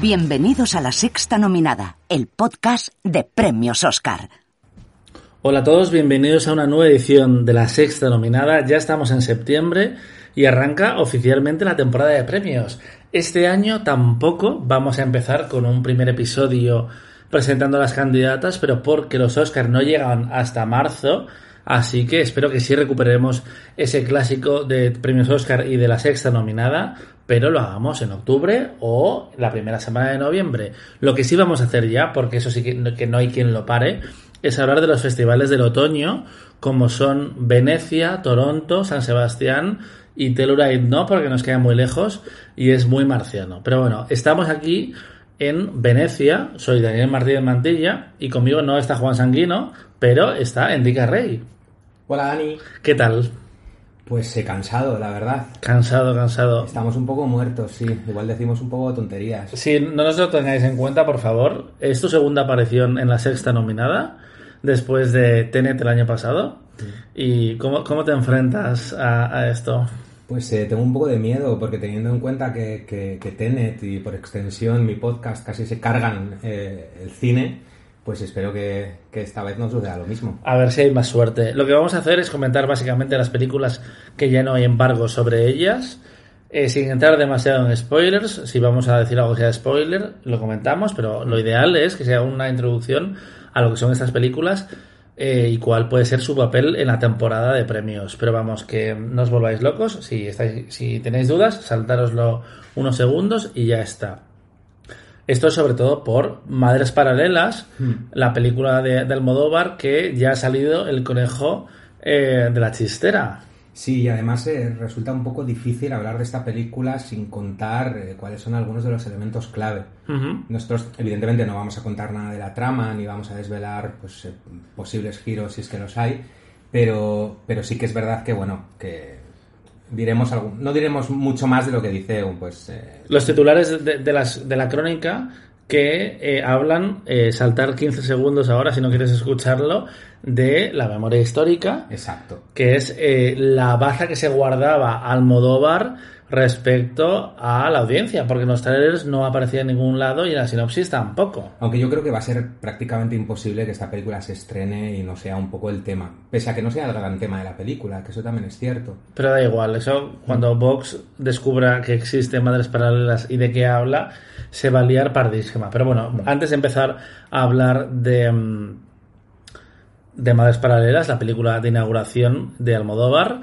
Bienvenidos a la sexta nominada, el podcast de Premios Oscar. Hola a todos, bienvenidos a una nueva edición de la sexta nominada. Ya estamos en septiembre y arranca oficialmente la temporada de premios. Este año tampoco vamos a empezar con un primer episodio presentando a las candidatas, pero porque los Oscars no llegan hasta marzo, así que espero que sí recuperemos ese clásico de premios Oscar y de la sexta nominada, pero lo hagamos en octubre o la primera semana de noviembre. Lo que sí vamos a hacer ya, porque eso sí que no, que no hay quien lo pare, es hablar de los festivales del otoño, como son Venecia, Toronto, San Sebastián y Telluride no, porque nos queda muy lejos y es muy marciano. Pero bueno, estamos aquí en Venecia, soy Daniel Martínez Mantilla y conmigo no está Juan Sanguino, pero está Enrique Rey. Hola Dani. ¿Qué tal? Pues he cansado, la verdad. Cansado, cansado. Estamos un poco muertos, sí. Igual decimos un poco tonterías. Si no nos lo tengáis en cuenta, por favor, es tu segunda aparición en la sexta nominada, después de Tenet el año pasado. ¿Y cómo, cómo te enfrentas a, a esto? Pues eh, tengo un poco de miedo porque teniendo en cuenta que, que, que Tenet y por extensión mi podcast casi se cargan eh, el cine, pues espero que, esta vez no suceda lo mismo. A ver si hay más suerte. Lo que vamos a hacer es comentar básicamente las películas que ya no hay embargo sobre ellas. Eh, sin entrar demasiado en spoilers, si vamos a decir algo que sea spoiler, lo comentamos, pero lo ideal es que sea una introducción a lo que son estas películas eh, y cuál puede ser su papel en la temporada de premios. Pero vamos, que no os volváis locos. Si, estáis, si tenéis dudas, saltároslo unos segundos y ya está. Esto es sobre todo por Madres Paralelas, la película de, de Almodóvar, que ya ha salido el conejo eh, de la chistera. Sí, y además eh, resulta un poco difícil hablar de esta película sin contar eh, cuáles son algunos de los elementos clave. Nosotros, evidentemente, no vamos a contar nada de la trama ni vamos a desvelar pues, eh, posibles giros si es que los hay, pero, pero sí que es verdad que, bueno, que diremos algo, no diremos mucho más de lo que dice pues eh, Los titulares de, de las, de la crónica que eh, hablan, eh, saltar 15 segundos ahora si no quieres escucharlo, de la memoria histórica, exacto. que es la baza que se guardaba Almodóvar respecto a la audiencia, porque en los trailers no aparecía en ningún lado y en la sinopsis tampoco. Aunque yo creo que va a ser prácticamente imposible que esta película se estrene y no sea un poco el tema. Pese a que no sea el gran tema de la película, que eso también es cierto. Pero da igual, eso cuando Vox descubra que existen madres paralelas y de qué habla, se va a liar pardísima. Pero bueno, antes de empezar a hablar de, mm, de Madres Paralelas, la película de inauguración de Almodóvar,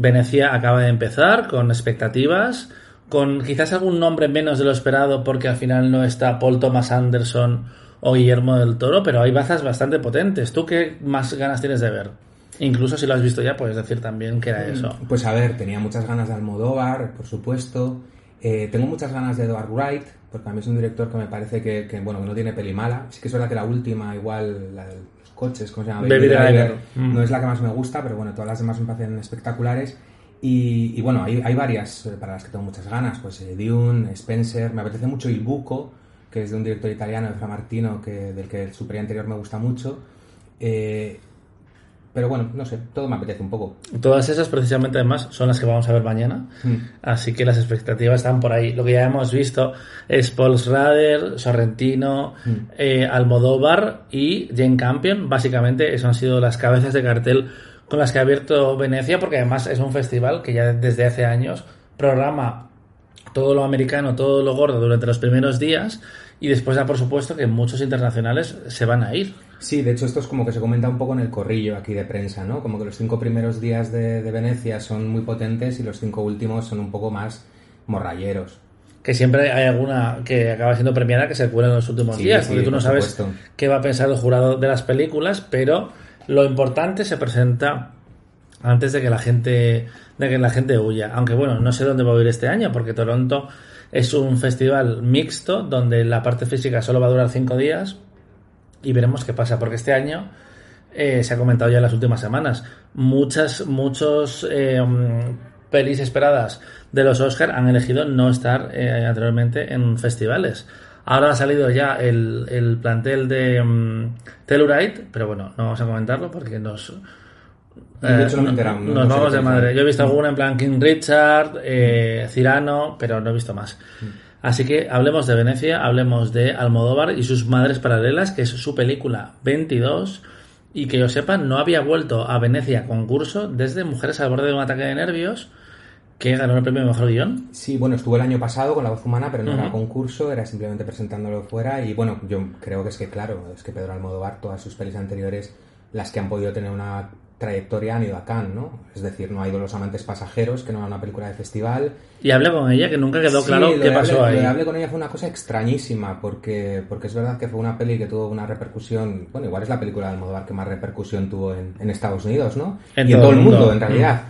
Venecia acaba de empezar con expectativas, con quizás algún nombre menos de lo esperado porque al final no está Paul Thomas Anderson o Guillermo del Toro, pero hay bazas bastante potentes. ¿Tú qué más ganas tienes de ver? Incluso si lo has visto ya, puedes decir también que era eso. Pues a ver, tenía muchas ganas de Almodóvar, por supuesto. Eh, tengo muchas ganas de Edward Wright, porque a mí es un director que me parece que, que, bueno, que no tiene peli mala. Sí que es verdad que la última, igual, la coches, ¿cómo se llama? Baby Driver. Mm. No es la que más me gusta, pero bueno, todas las demás me parecen espectaculares. Y, y bueno, hay, hay varias eh, para las que tengo muchas ganas. Pues eh, Dune, Spencer, me apetece mucho Il Buco, que es de un director italiano, de Fra Martino, que, del que el superior anterior me gusta mucho. Eh, pero bueno, no sé, todo me apetece un poco. Todas esas precisamente además son las que vamos a ver mañana, Mm. así que las expectativas están por ahí. Lo que ya hemos visto es Paul Schrader, Sorrentino, Mm. eh, Almodóvar y Jane Campion. Básicamente, eso han sido las cabezas de cartel con las que ha abierto Venecia, porque además es un festival que ya desde hace años programa todo lo americano, todo lo gordo durante los primeros días y después ya por supuesto que muchos internacionales se van a ir. Sí, de hecho esto es como que se comenta un poco en el corrillo aquí de prensa, ¿no? Como que los cinco primeros días de, de Venecia son muy potentes y los cinco últimos son un poco más morralleros. Que siempre hay alguna que acaba siendo premiada que se cuela en los últimos Sí, días, sí, porque tú no por sabes supuesto. qué va a pensar el jurado de las películas, pero lo importante se presenta antes de que la gente de que la gente huya. Aunque bueno, no sé dónde va a ir este año, porque Toronto es un festival mixto donde la parte física solo va a durar cinco días y veremos qué pasa, porque este año eh, se ha comentado ya en las últimas semanas, muchas, muchos eh, mm, pelis esperadas de los Oscar han elegido no estar eh, anteriormente en festivales. Ahora ha salido ya el, el plantel de um, Telluride, pero bueno, no vamos a comentarlo porque nos, De hecho, no me he eh, enterado, no- nos vamos de madre. Yo he visto alguna en plan King Richard, eh, Cirano, pero no he visto más. Así que hablemos de Venecia, hablemos de Almodóvar y sus madres paralelas, que es su película 22. Y que yo sepa, no había vuelto a Venecia concurso desde Mujeres al borde de un ataque de nervios, que ganó el premio mejor guion. Sí, bueno, estuvo el año pasado con La Voz Humana, pero no era concurso, era simplemente presentándolo fuera. Y bueno, yo creo que es que, claro, es que Pedro Almodóvar, todas sus pelis anteriores, las que han podido tener una trayectoria han ido a Cannes, ¿no? Es decir, no ha ido Los Amantes Pasajeros, que no era una película de festival. Y hablé con ella, que nunca quedó Sí, claro lo qué pasó lo ahí. de Hable con ella fue una cosa extrañísima, porque, porque es verdad que fue una peli que tuvo una repercusión, bueno, igual es la película de Almodóvar que más repercusión tuvo en, en Estados Unidos, ¿no? En y todo en todo el mundo, mundo. en realidad.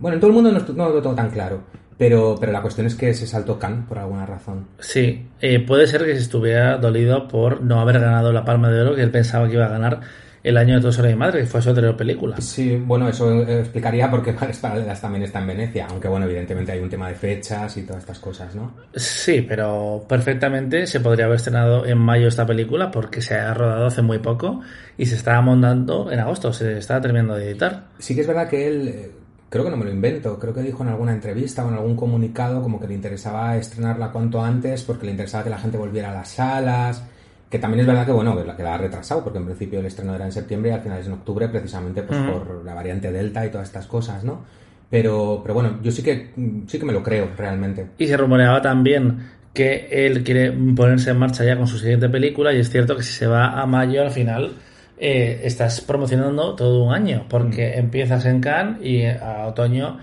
Bueno, en todo el mundo no, no lo tengo tan claro, pero, pero la cuestión es que se saltó Cannes por alguna razón. Sí, eh, puede ser que se estuviera dolido por no haber ganado la Palma de Oro que él pensaba que iba a ganar el año de Todos sobre mi madre, que fue su anterior película. Sí, bueno, eso eh, explicaría por qué Paralelas también está en Venecia, aunque bueno, evidentemente hay un tema de fechas y todas estas cosas, ¿no? Sí, pero perfectamente se podría haber estrenado en mayo esta película porque se ha rodado hace muy poco y se estaba montando en agosto, se estaba terminando de editar. Sí que es verdad que él, eh, creo que no me lo invento, creo que dijo en alguna entrevista o en algún comunicado como que le interesaba estrenarla cuanto antes porque le interesaba que la gente volviera a las salas, que también es verdad que bueno, que la, ha retrasado porque en principio el estreno era en septiembre y al final es en octubre precisamente pues por la variante Delta y todas estas cosas, ¿no? Pero, pero bueno, yo sí que, mm, sí que me lo creo realmente. Y se rumoreaba también que él quiere ponerse en marcha ya con su siguiente película y es cierto que si se va a mayo al final eh, estás promocionando todo un año porque empiezas en Cannes y a otoño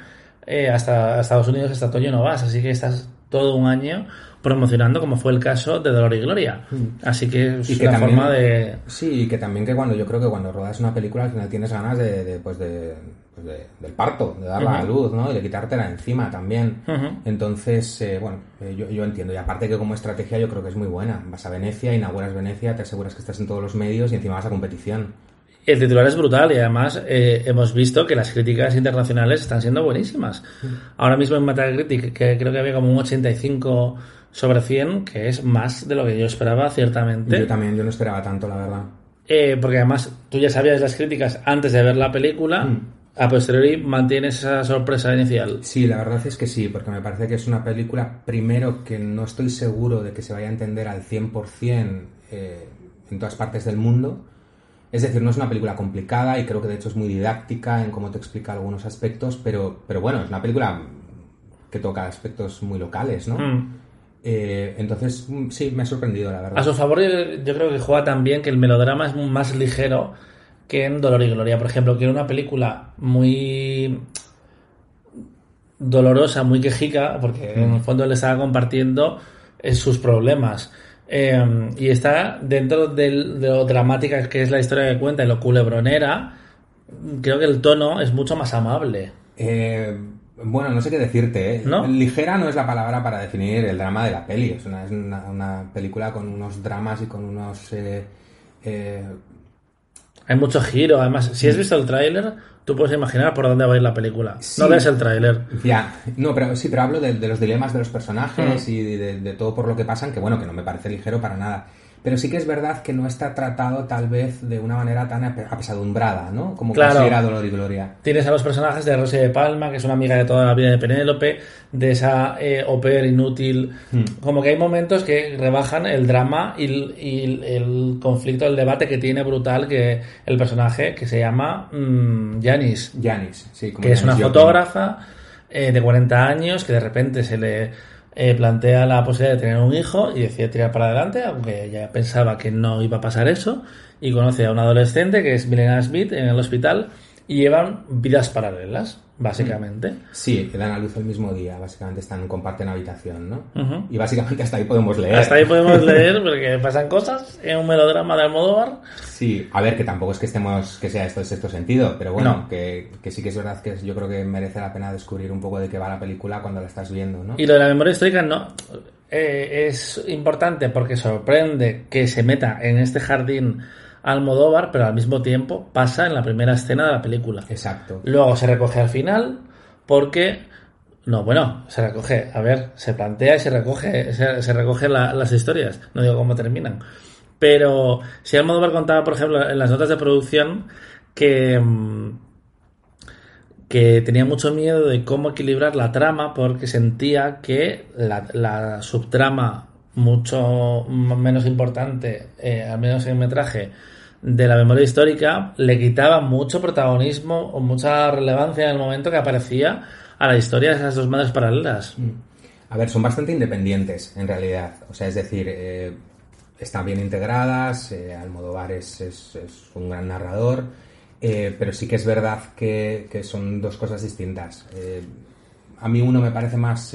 eh, hasta Estados Unidos hasta otoño no vas así que estás todo un año promocionando como fue el caso de Dolor y Gloria así que es Y que una también- forma de Sí, y que también que cuando yo creo que cuando rodas una película al final tienes ganas de, de, pues de, pues de- del parto, de darla a Ujú. luz, ¿no? Y de quitártela encima también. Entonces, eh, bueno, eh, yo, yo entiendo. Y aparte que como estrategia yo creo que es muy buena. Vas a Venecia, inauguras Venecia, te aseguras que estás en todos los medios y encima vas a competición. El titular es brutal y además eh, hemos visto que las críticas internacionales están siendo buenísimas. Ahora mismo en Metacritic, que creo que había como un 85 sobre 100, que es más de lo que yo esperaba, ciertamente. Yo también, yo no esperaba tanto, la verdad. Eh, porque además tú ya sabías las críticas antes de ver la película, Mm. a posteriori mantienes esa sorpresa inicial. Sí, la verdad es que sí, porque me parece que es una película, primero, que no estoy seguro de que se vaya a entender al 100% eh, en todas partes del mundo. Es decir, no es una película complicada y creo que de hecho es muy didáctica en cómo te explica algunos aspectos, pero, pero bueno, es una película que toca aspectos muy locales, ¿no? Mm. Eh, entonces, mm, sí, me ha sorprendido, la verdad. A su favor, yo, yo creo que juega también que el melodrama es más ligero que en Dolor y Gloria. Por ejemplo, que era una película muy dolorosa, muy quejica, porque en el fondo le estaba compartiendo eh, sus problemas. Eh, y está dentro del- de lo dramática que es la historia que cuenta y lo culebronera, creo que el tono es mucho más amable. Eh, bueno, no sé qué decirte, ¿eh? ¿No? Ligera no es la palabra para definir el drama de la peli. Es una, es una, una película con unos dramas y con unos... eh, eh, Hay mucho giro, además, si has visto el tráiler, tú puedes imaginar por dónde va a ir la película. Sí. No ves el tráiler. Ya, no, pero sí, pero hablo de, de los dilemas de los personajes Mm. y de, de todo por lo que pasan, que bueno, que no me parece ligero para nada. Pero sí que es verdad que no está tratado tal vez de una manera tan ape- apesadumbrada, ¿no? Como Claro. considera Dolor y Gloria. Tienes a los personajes de Rosy de Palma, que es una amiga de toda la vida de Penélope, de esa eh, pair inútil. Hmm. Como que hay momentos que rebajan el drama y, el- y el, el conflicto, el debate que tiene brutal que el personaje que se llama Janis, Janis, sí, como que es una fotógrafa eh, de 40 años que de repente se le eh, plantea la posibilidad de tener un hijo y decide tirar para adelante, aunque ella pensaba que no iba a pasar eso, y conoce a un adolescente que es Milena Smith en el hospital y llevan vidas paralelas, básicamente. Sí, que dan a luz el mismo día, básicamente están, comparten habitación, ¿no? Ujú. Y básicamente hasta ahí podemos leer. Hasta ahí podemos leer porque pasan cosas en un melodrama de Almodóvar. Sí, a ver, que tampoco es que estemos, que sea esto en sexto sentido, pero bueno, No. que, que sí que es verdad que yo creo que merece la pena descubrir un poco de qué va la película cuando la estás viendo, ¿no? Y lo de la memoria histórica no eh, es importante porque sorprende que se meta en este jardín Almodóvar, pero al mismo tiempo pasa en la primera escena de la película. Exacto. Luego se recoge al final porque no, bueno, se recoge, a ver, se plantea y se recoge, se, se recoge la- las historias. No digo cómo terminan. Pero si Almodóvar contaba, por ejemplo, en las notas de producción que mm, que tenía mucho miedo de cómo equilibrar la trama porque sentía que la, la subtrama mucho menos importante, eh, al menos en el metraje, de la memoria histórica le quitaba mucho protagonismo o mucha relevancia en el momento que aparecía a la historia de esas dos madres paralelas. A ver, son bastante independientes, en realidad. O sea, es decir, eh, están bien integradas, eh, Almodóvar es, es- es un gran narrador, eh, pero sí que es verdad que, que son dos cosas distintas. Eh, a mí uno me parece más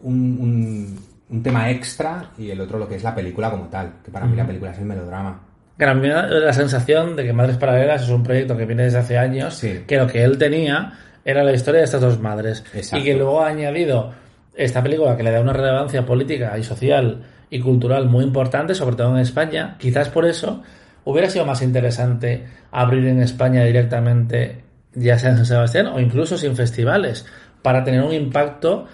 un, un- un tema extra y el otro lo que es la película como tal, que para mí la película es el melodrama. Da la sensación de que Madres Paralelas es un proyecto que viene desde hace años, Sí. que lo que él tenía era la historia de estas dos madres. Exacto. Y que luego ha añadido esta película que le da una relevancia política y social y cultural muy importante, sobre todo en España. Quizás por eso hubiera sido más interesante abrir en España directamente, ya sea en San Sebastián o incluso sin festivales, para tener un impacto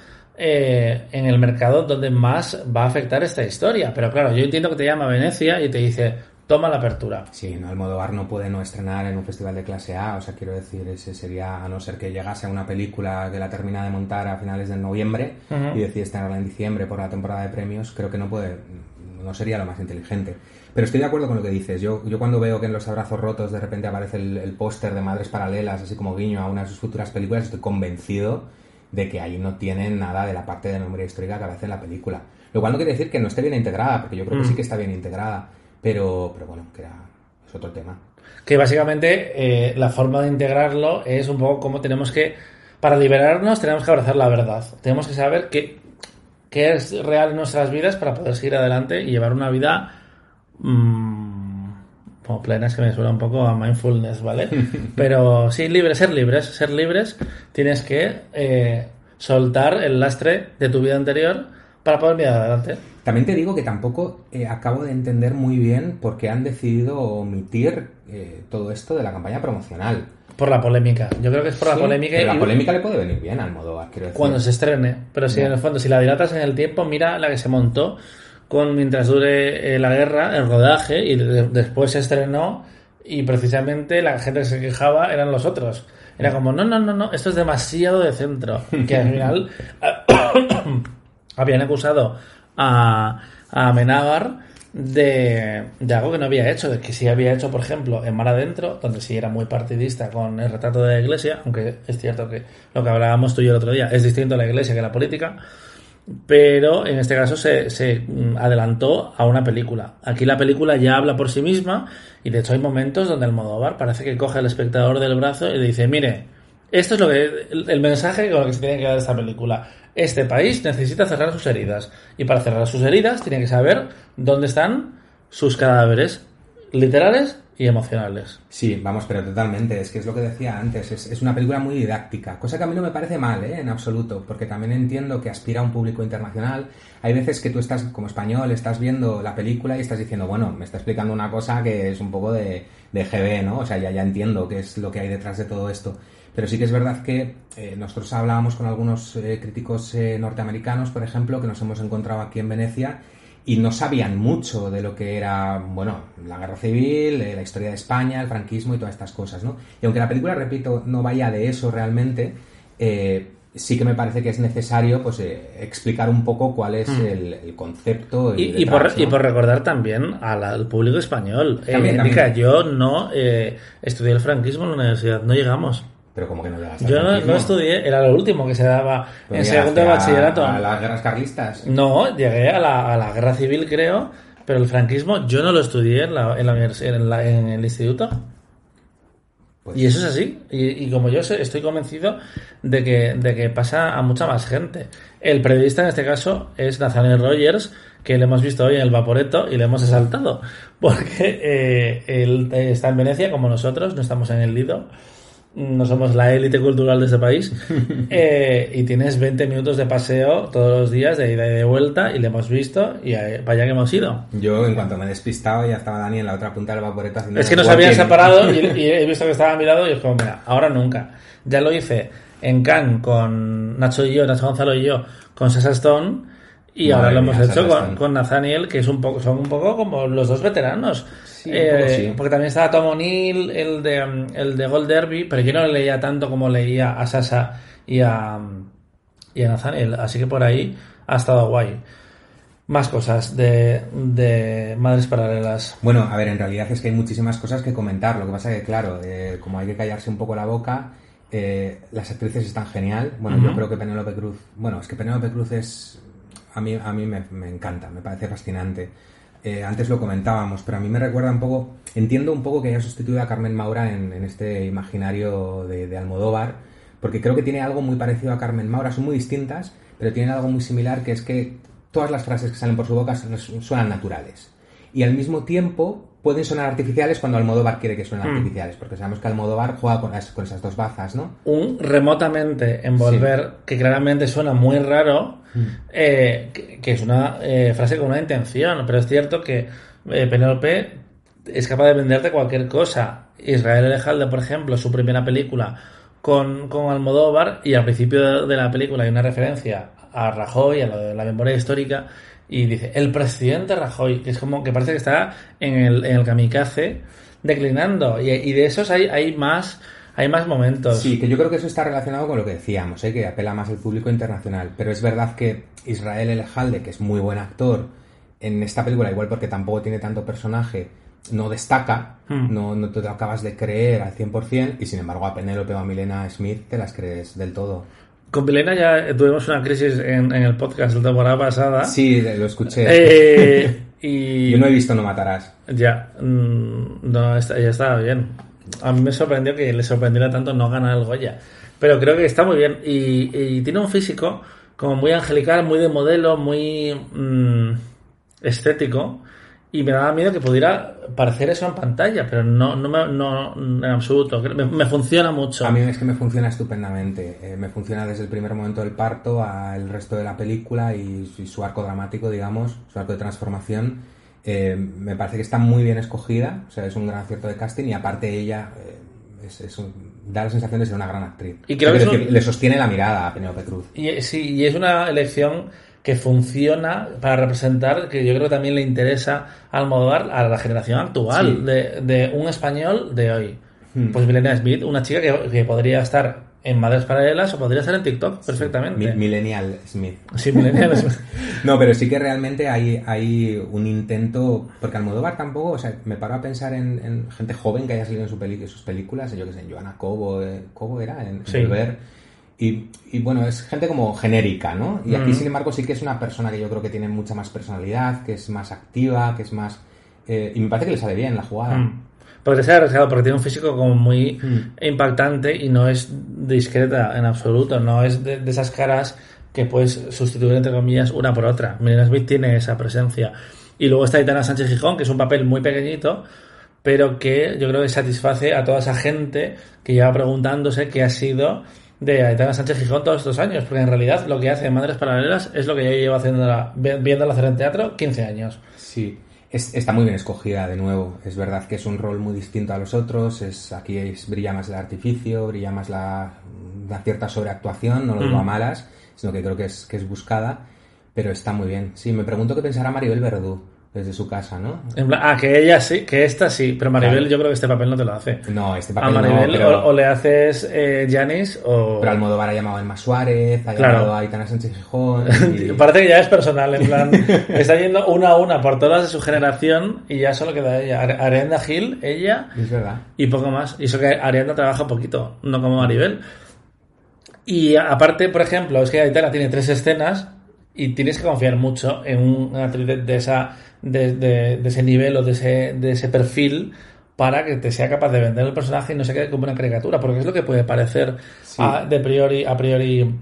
eh, en el mercado donde más va a afectar esta historia. Pero claro, yo entiendo que te llama Venecia y te dice, toma la apertura. Sí, no, Almodóvar no puede no estrenar en un festival de clase A, o sea, quiero decir, ese sería, a no ser que llegase a una película que la termina de montar a finales de noviembre Ujú. y decide estrenarla en diciembre por la temporada de premios, creo que no puede, no sería lo más inteligente. Pero estoy de acuerdo con lo que dices. Yo, yo cuando veo que en los abrazos rotos de repente aparece el, el póster de Madres Paralelas, así como guiño a una de sus futuras películas, estoy convencido de que ahí no tienen nada de la parte de memoria histórica que aparece en la película. Lo cual no quiere decir que no esté bien integrada, porque yo creo que Mm. sí que está bien integrada, pero, pero bueno, que era, es otro tema. Que básicamente eh, la forma de integrarlo es un poco como tenemos que, para liberarnos, tenemos que abrazar la verdad. Tenemos que saber qué, qué es real en nuestras vidas para poder seguir adelante y llevar una vida mm, como plena, es que me suena un poco a mindfulness, ¿vale? Pero sí, libre, ser libres, ser libres, tienes que eh, soltar el lastre de tu vida anterior para poder mirar adelante. También te digo que tampoco eh, acabo de entender muy bien por qué han decidido omitir eh, todo esto de la campaña promocional. Por la polémica. Yo creo que es por la Sí, polémica. pero y- la polémica le puede venir bien al modo, cuando se estrene. Pero si en el fondo, si la dilatas en el tiempo, mira la que se montó con mientras dure eh, la guerra, el rodaje, y de- después se estrenó y precisamente la gente que se quejaba eran los otros. Era como, no, no, no, no, esto es demasiado de centro. Que al final habían acusado a, a de, de algo que no había hecho, de que sí había hecho, por ejemplo, en Mar Adentro, donde sí era muy partidista con el retrato de la iglesia, aunque es cierto que lo que hablábamos tú y yo el otro día es distinto a la iglesia que la política, pero en este caso se, se adelantó a una película. Aquí la película ya habla por sí misma y de hecho hay momentos donde el Modóvar parece que coge al espectador del brazo y le dice, mire, esto es lo que el, mensaje con el que se tiene que dar esta película. Este país necesita cerrar sus heridas y para cerrar sus heridas tiene que saber dónde están sus cadáveres literales y emocionales. Sí, vamos, pero totalmente. Es que es lo que decía antes. Es, es una película muy didáctica. Cosa que a mí no me parece mal, ¿eh? En absoluto. Porque también entiendo que aspira a un público internacional. Hay veces que tú estás, como español, estás viendo la película y estás diciendo, bueno, me está explicando una cosa que es un poco de, de GB, ¿no? O sea, ya, ya entiendo qué es lo que hay detrás de todo esto. Pero sí que es verdad que eh, nosotros hablábamos con algunos eh, críticos eh, norteamericanos, por ejemplo, que nos hemos encontrado aquí en Venecia y no sabían mucho de lo que era, bueno, la guerra civil, la historia de España, el franquismo y todas estas cosas, ¿no? Y aunque la película, repito, no vaya de eso realmente, eh, sí que me parece que es necesario, pues, eh, explicar un poco cuál es el, el concepto. Y, y detrás, por, y ¿no? por recordar también al, al público español. Eh, También, yo no eh, estudié el franquismo en la universidad, no llegamos. Pero como que no llegaste Yo no, no estudié, era lo último que se daba Pero en segundo de bachillerato. A las guerras carlistas. No, llegué a la, a la guerra civil, creo, pero el franquismo yo no lo estudié en, la, en, la en, la- en el instituto. Pues- Y eso es así. Y, y como yo estoy convencido de que, de que pasa a mucha más gente. El periodista en este caso es Nathaniel Rogers, que le hemos visto hoy en el Vaporeto y le hemos asaltado. Porque eh, él está en Venecia como nosotros, no estamos en el Lido. No somos la élite cultural de este país. Eh, y tienes 20 minutos de paseo todos los días, de ida y de vuelta, y le hemos visto, y eh, vaya que hemos ido. Yo, en cuanto me he despistado, ya estaba Dani en la otra punta del vaporeto haciendo Es que nos habían separado y, y he visto que estaba a mi lado y es como, mira, ahora nunca. Ya lo hice en Cannes con Nacho y yo, Nacho Gonzalo y yo, con Sasa Stone y Madre ahora lo mía, hemos hecho con, con Nathaniel, que es un poco, son un poco como los dos veteranos. Sí, poco sí. Porque también estaba Tom O'Neill, el de, mm, el de Gold Derby, pero yo no le leía tanto como leía a Sasa y a, y a Nathaniel. Así que por ahí ha estado guay. Más cosas de, de Madres Paralelas. Bueno, a ver, en realidad es que hay muchísimas cosas que comentar. Lo que pasa que, claro, eh, como hay que callarse un poco la boca, eh, las actrices están genial. Bueno, yo creo que Penélope Cruz... Bueno, es que Penélope Cruz es... A mí, a mí me, me encanta, me parece fascinante. Eh, antes lo comentábamos, pero a mí me recuerda un poco... Entiendo un poco que haya sustituido a Carmen Maura en, este imaginario de, de Almodóvar, porque creo que tiene algo muy parecido a Carmen Maura. Son muy distintas, pero tienen algo muy similar, que es que todas las frases que salen por su boca suenan naturales y al mismo tiempo pueden sonar artificiales cuando Almodóvar quiere que suenen Mm. artificiales, porque sabemos que Almodóvar juega con, las- con esas dos bazas, ¿no? un remotamente envolver que claramente suena muy raro, eh, que, que es una eh, frase con una intención, pero es cierto que eh, Penélope es capaz de venderte cualquier cosa. Israel Elejalde, por ejemplo, su primera película con, con Almodóvar y al principio de, de la película hay una referencia a Rajoy, a lo de la memoria histórica, y dice, el presidente Rajoy, que es como que parece que está en el, en el kamikaze declinando, y, y de esos hay, hay más... Hay más momentos. Sí, que yo creo que eso está relacionado con lo que decíamos, ¿eh? que apela más al público internacional. Pero es verdad que Israel Elejalde, que es muy buen actor, en esta película, igual porque tampoco tiene tanto personaje, no destaca, Hmm. no, no te lo acabas de creer al 100%, y sin embargo a Penélope o a Milena Smith te las crees del todo. Con Pilena ya tuvimos una crisis en, en el podcast de la temporada pasada. Sí, lo escuché. Eh, y Yo no he visto No Matarás. ya, mm, no, ya estaba bien. A mí me sorprendió que le sorprendiera tanto no ganar el Goya. Pero creo que está muy bien. Y, y tiene un físico como muy angelical, muy de modelo, muy mm, estético. Y me daba miedo que pudiera parecer eso en pantalla, pero no, no, me- no en absoluto. Me, me funciona mucho. A mí es que me funciona estupendamente. Eh, me funciona desde el primer momento del parto al resto de la película y, y su arco dramático, digamos, su arco de transformación. Eh, me parece que está muy bien escogida, o sea, es un gran acierto de casting y aparte ella eh, es, es un- da la sensación de ser una gran actriz. Y creo que decir, un- le sostiene la mirada a Penélope Cruz. Y, sí, y es una elección que funciona para representar, que yo creo que también le interesa a Almodóvar a la generación actual Sí. de, de un español de hoy. Hmm. Pues Milena Smith, una chica que, que podría estar en Madres Paralelas o podría estar en TikTok perfectamente. Mi- Millennial Smith. Sí, Millennial Smith. No, pero sí que realmente hay, hay un intento, porque Almodóvar tampoco, o sea, me paro a pensar en, en gente joven que haya salido en, su peli- sus películas, yo que sé, en Joana Cobo, eh, Cobo era, en, en Sí. Volver, y, y bueno, es gente como genérica, ¿no? Y aquí, Mm. sin embargo, sí que es una persona que yo creo que tiene mucha más personalidad, que es más activa, que es más... eh, y me parece que le sale bien la jugada. Mm. Podría ser arriesgado porque tiene un físico como muy Mm. impactante y no es discreta en absoluto. No es de, de esas caras que puedes sustituir, entre comillas, una por otra. Milena Smith tiene esa presencia. Y luego está Aitana Sánchez Gijón, que es un papel muy pequeñito, pero que yo creo que satisface a toda esa gente que lleva preguntándose qué ha sido de Aitana Sánchez Gijón todos estos años, porque en realidad lo que hace en Madres Paralelas es lo que yo llevo haciendo viéndola hacer en teatro 15 años. Sí, es- está muy bien escogida de nuevo. Es verdad que es un rol muy distinto a los otros. Es, aquí es- brilla más el artificio, brilla más la, una cierta sobreactuación, no lo digo Mm. a malas, sino que creo que es, que es buscada, pero está muy bien. Sí, me pregunto qué pensará Maribel Verdú, desde su casa, ¿no? En plan- ah, que ella sí, que esta sí, pero Maribel Claro. yo creo que este papel no te lo hace. No, este A papel no, Maribel pero, o, o le haces eh, Janis o... pero Almodóvar ha llamado a Emma Suárez, ha Claro. llamado a Aitana Sánchez Gijón. y- Parece que ya es personal, en plan, está yendo una a una por todas de su generación y ya solo queda ella. Ariadna Gil, ella Es verdad. y poco más. Y eso que Ariadna trabaja poquito, no como Maribel. Y a- aparte, por ejemplo, es que Aitana tiene tres escenas y tienes que confiar mucho en una actriz de, de esa, de, de- de ese nivel o de ese, de ese perfil para que te sea capaz de vender el personaje y no se quede como una caricatura, porque es lo que puede parecer Sí. a, de priori, a priori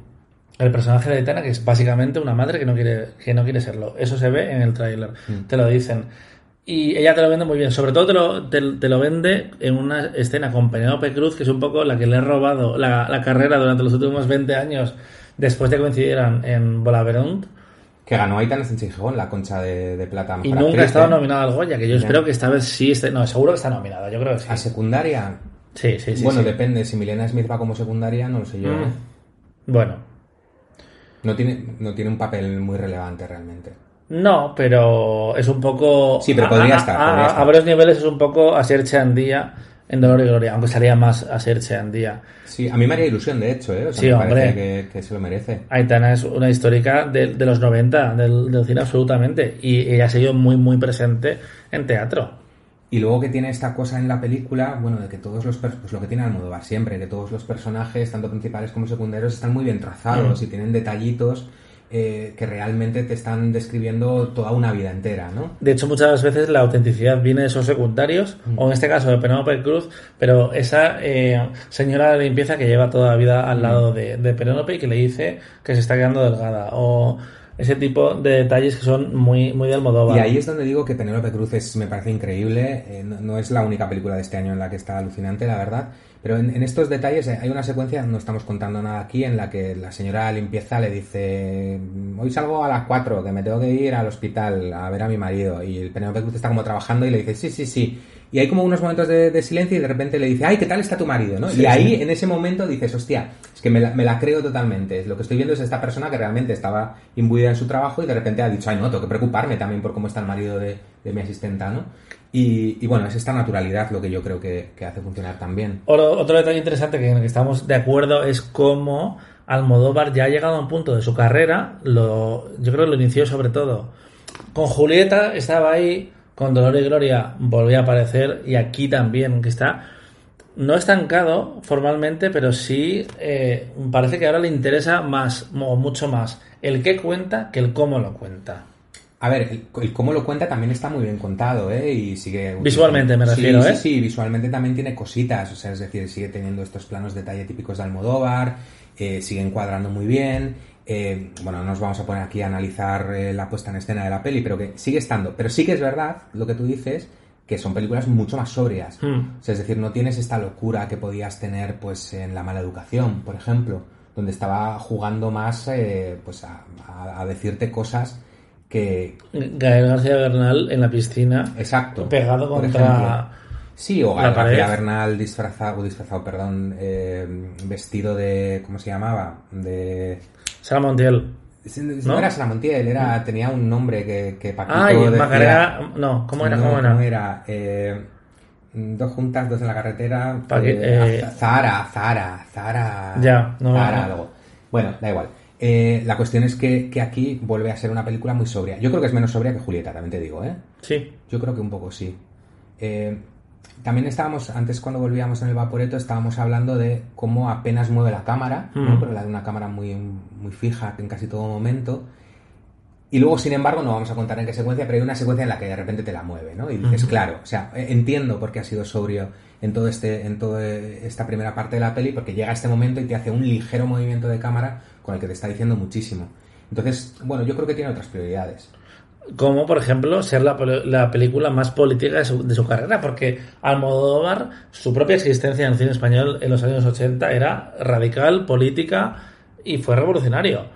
el personaje de Aitana, que es básicamente una madre que no quiere, que no quiere serlo. Eso se ve en el tráiler, te lo dicen. Y ella te lo vende muy bien. Sobre todo te lo, te, te lo vende en una escena con Penélope Cruz, que es un poco la que le ha robado la, la carrera durante los últimos 20 años, después de que coincidieran en Bolaverunt. Que ganó Aitana Gijón la concha de, de plata. Y nunca ha estado ¿eh? nominada al Goya, que yo espero que esta vez sí esté. No, seguro que está nominada, yo creo que sí. A secundaria. Sí, sí, sí. bueno, sí. depende. Si Milena Smith va como secundaria, no lo sé yo. Mm. ¿eh? Bueno, No, tiene, no tiene un papel muy relevante realmente. no, pero es un poco. Sí, pero podría a, estar, A, podría a- estar. a varios niveles es un poco a Serche Andía en Dolor y Gloria, aunque sería más a Serche Andía. Sí, a mí me haría ilusión, de hecho, ¿eh? O sea, Sí, me hombre. que, que se lo merece. Aitana es una histórica de, de los 90 del, del cine absolutamente y ella ha sido muy muy presente en teatro. Y luego que tiene esta cosa en la película, bueno, de que todos los pues lo que tiene Almodóvar siempre, que todos los personajes, tanto principales como secundarios, están muy bien trazados y tienen detallitos eh, que realmente te están describiendo toda una vida entera, ¿no? De hecho, muchas veces la autenticidad viene de esos secundarios, o en este caso de Penélope Cruz, pero esa eh, señora de limpieza que lleva toda la vida al lado de, de Penélope y que le dice que se está quedando delgada, o ese tipo de detalles que son muy, muy de Almodóvar. Y ahí es donde digo que Penélope Cruz es, me parece increíble. eh, no, no es la única película de este año en la que está alucinante, la verdad. Pero en, en estos detalles hay una secuencia, no estamos contando nada aquí, en la que la señora limpieza le dice: Hoy salgo a las 4, que me tengo que ir al hospital a ver a mi marido. Y el Penélope Cruz está como trabajando y le dice: Sí, sí, sí. Y hay como unos momentos de, de silencio y de repente le dice: Ay, ¿qué tal está tu marido? ¿no? Sí, y ahí, sí. en ese momento, dices: Hostia, es que me la, me la creo totalmente. Lo que estoy viendo es esta persona que realmente estaba imbuida en su trabajo y de repente ha dicho: Ay, no, tengo que preocuparme también por cómo está el marido de, de mi asistenta, ¿no? Y, bueno, es esta naturalidad lo que yo creo que, que hace funcionar también. Otro, otro detalle interesante que en el que estamos de acuerdo es cómo Almodóvar ya ha llegado a un punto de su carrera, lo, yo creo que lo inició sobre todo con Julieta, estaba ahí, con Dolor y Gloria volvió a aparecer y aquí también, que está no estancado formalmente, pero sí eh, parece que ahora le interesa más, o mucho más, el qué cuenta que el cómo lo cuenta. A ver, el, el cómo lo cuenta también está muy bien contado, ¿eh? Y sigue... Visualmente me Sí, refiero, sí, ¿eh? Sí, visualmente también tiene cositas, o sea, es decir, sigue teniendo estos planos de detalle típicos de Almodóvar, eh, sigue encuadrando muy bien, eh, bueno, no nos vamos a poner aquí a analizar eh, la puesta en escena de la peli, pero que sigue estando. Pero sí que es verdad lo que tú dices, que son películas mucho más sobrias. Hmm. O sea, es decir, no tienes esta locura que podías tener pues en La mala educación, por ejemplo, donde estaba jugando más eh, pues a, a- a decirte cosas que... Gael García Bernal en la piscina, Exacto. pegado contra... Sí, o Gael García. Bernal disfrazado, disfrazado, perdón, eh, vestido de... ¿Cómo se llamaba? De... Sara Montiel. No, ¿No? era Sara Montiel, era, tenía un nombre que, que Paquito Ay, decía- Macarena... No, ¿cómo era? No, ¿Cómo era? Eh, dos juntas, dos en la carretera. Paqui- eh, eh, Zara, Zara, Zara. Ya, no, Zara, no. algo. Bueno, da igual. Eh, la cuestión es que, que aquí vuelve a ser una película muy sobria. Yo creo que es menos sobria que Julieta, también te digo, ¿eh? Sí. Yo creo que un poco sí. Eh, también estábamos, antes cuando volvíamos en el Vaporeto, estábamos hablando de cómo apenas mueve la cámara, ¿no? Mm. pero la de una cámara muy, muy fija en casi todo momento. Y luego, sin embargo, no vamos a contar en qué secuencia, pero hay una secuencia en la que de repente te la mueve, ¿no? Y dices, claro, o sea, eh, entiendo por qué ha sido sobrio en todo este, en toda esta primera parte de la peli, porque llega este momento y te hace un ligero movimiento de cámara con el que te está diciendo muchísimo. Entonces, bueno, yo creo que tiene otras prioridades. Como, por ejemplo, ser la, la película más política de su, de su carrera, porque Almodóvar, su propia existencia en el cine español en los años 80 era radical, política y fue revolucionario.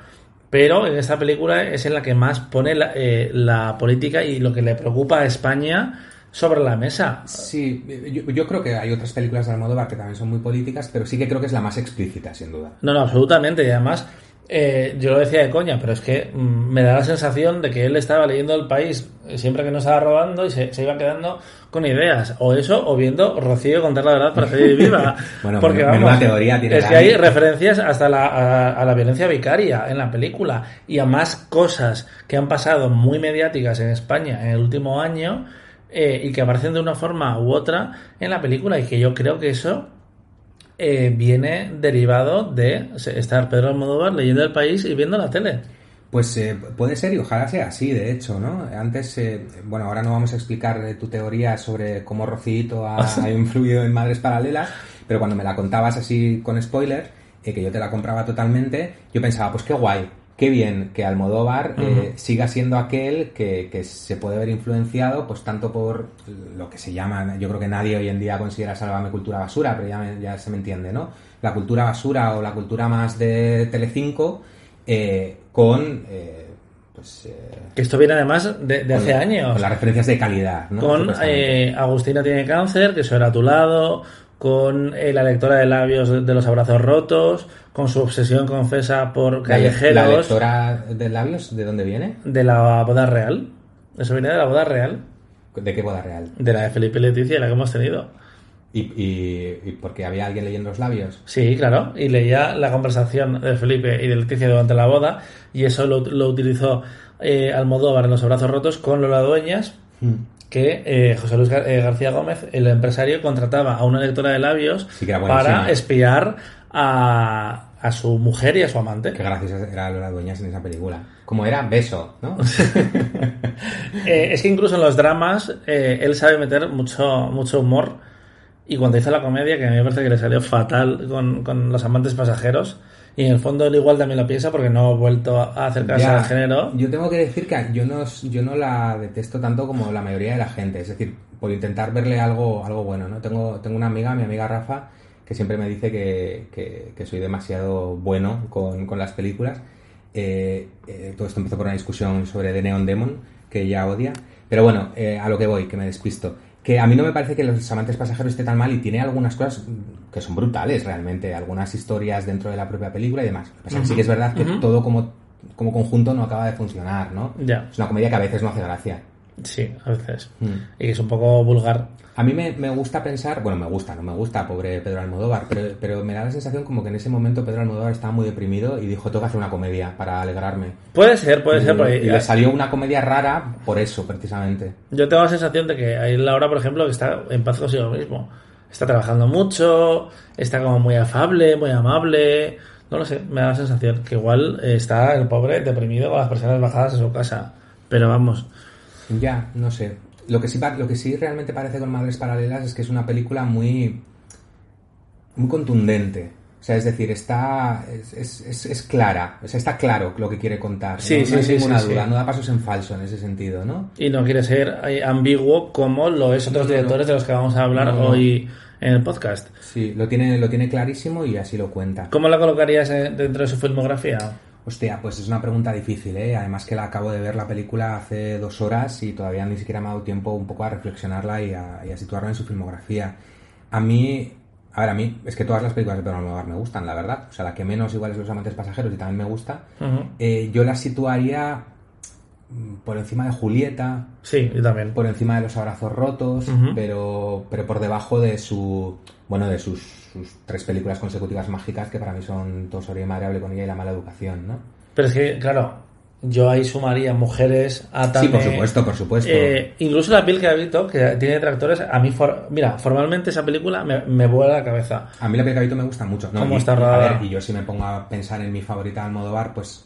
Pero en esta película es en la que más pone la, eh, la política y lo que le preocupa a España sobre la mesa. Sí, yo, yo creo que hay otras películas de Almodóvar que también son muy políticas, pero sí que creo que es la más explícita, sin duda. No, no, absolutamente. Y además, eh, yo lo decía de coña, pero es que mm, me da la sensación de que él estaba leyendo el país eh, siempre que no estaba robando y se, se iba quedando con ideas. O eso, o viendo Rocío contar la verdad para seguir viva. Bueno, Porque vamos, teoría tiene es que hay referencias hasta la, a, a la violencia vicaria en la película y a más cosas que han pasado muy mediáticas en España en el último año eh, y que aparecen de una forma u otra en la película y que yo creo que eso eh, viene derivado de estar Pedro Almodóvar leyendo el país y viendo la tele. Pues eh, puede ser y ojalá sea así, de hecho, ¿no? Antes, eh, bueno, ahora no vamos a explicar eh, tu teoría sobre cómo Rocito ha, ha influido en Madres Paralelas, pero cuando me la contabas así con spoilers, eh, que yo te la compraba totalmente, yo pensaba, pues qué guay, qué bien que Almodóvar eh, siga siendo aquel que, que se puede ver influenciado, pues tanto por lo que se llama, yo creo que nadie hoy en día considera Sálvame cultura basura, pero ya, me- ya se me entiende, ¿no? La cultura basura o la cultura más de Telecinco, eh, con eh, pues eh, Que esto viene además de, de hace años. con las referencias de calidad ¿no? con eh, Agustina tiene cáncer, que eso era a tu lado, con eh, la lectora de labios de, de los abrazos rotos, con su obsesión confesa por callejeros la lectora de labios de dónde viene de la boda real. Eso viene de la boda real, de qué boda real de la de Felipe y Leticia, la que hemos tenido. y, y, y porque había alguien leyendo los labios Sí, claro, y leía la conversación de Felipe y de Leticia durante la boda, y eso lo, lo utilizó eh, Almodóvar en los abrazos rotos con Lola Dueñas, que eh, José Luis Gar- eh, García Gómez, el empresario, contrataba a una lectora de labios Sí, para espiar a, a su mujer y a su amante. qué graciosa era Lola Dueñas en esa película como era beso ¿no? Eh, es que incluso en los dramas él sabe meter mucho, mucho humor. Y cuando hizo la comedia, que a mí me parece que le salió fatal con, con los amantes pasajeros, y en el fondo él igual también lo piensa porque no ha vuelto a acercarse Ya, al género. Yo tengo que decir que yo no, yo no la detesto tanto como la mayoría de la gente, es decir, por intentar verle algo, algo bueno, ¿no? Tengo, tengo una amiga, mi amiga Rafa, que siempre me dice que, que- que soy demasiado bueno con, con las películas. Eh, eh, todo esto empezó por una discusión sobre The Neon Demon, que ella odia. Pero bueno, eh, a lo que voy, que me despisto. Que a mí no me parece que Los amantes pasajeros esté tan mal y tiene algunas cosas que son brutales realmente, algunas historias dentro de la propia película y demás. Pasa es que sí que es verdad que todo como, como conjunto no acaba de funcionar, ¿no? Ya. Es una comedia que a veces no hace gracia. Sí, a veces. Mm. Y es un poco vulgar. A mí me, me gusta pensar, bueno, me gusta, no me gusta, pobre Pedro Almodóvar, pero, pero me da la sensación como que en ese momento Pedro Almodóvar estaba muy deprimido y dijo, tengo que hacer una comedia para alegrarme. Puede ser, puede ser. y, porque y le salió una comedia rara por eso, precisamente. Yo tengo la sensación de que hay Laura, por ejemplo, que está en paz consigo mismo. Está trabajando mucho, está como muy afable, muy amable. No lo sé, me da la sensación que igual está el pobre deprimido con las personas bajadas en su casa. Pero vamos, Ya, no sé. Lo que sí, lo que sí realmente parece con Madres Paralelas es que es una película muy, muy contundente. O sea, es decir, está es, es, es- clara, o sea, está claro lo que quiere contar. Sí, no, sí, no hay sí, ninguna sí, duda, sí. no da pasos en falso en ese sentido, ¿no? y no quiere ser eh, ambiguo como lo es otros directores de los que vamos a hablar No, hoy en el podcast. Sí, lo tiene, lo tiene clarísimo y así lo cuenta. ¿Cómo la colocarías eh, dentro de su filmografía? Hostia, pues es una pregunta difícil, ¿eh? Además que la acabo de ver la película hace dos horas y todavía ni siquiera me ha dado tiempo un poco a reflexionarla y a, y a situarla en su filmografía. A mí, a ver, a mí es que todas las películas de Pedro Almodóvar me gustan, la verdad. O sea, la que menos igual es Los amantes pasajeros y también me gusta. Eh, yo la situaría por encima de Julieta, Sí, yo también. por encima de Los abrazos rotos, pero, pero por debajo de su, bueno, de sus, sus tres películas consecutivas mágicas que para mí son sobre mi madre, Hable con ella y La mala educación, ¿no? Pero es que, claro, yo ahí sumaría mujeres, Atame... Sí, por supuesto, por supuesto. Eh, incluso la piel que habito, que tiene detractores, a mí, for- mira, formalmente esa película me, me vuela la cabeza. A mí la piel que habito me gusta mucho. No, ¿Cómo y- está a ver, y yo si me pongo a pensar en mi favorita Almodóvar, pues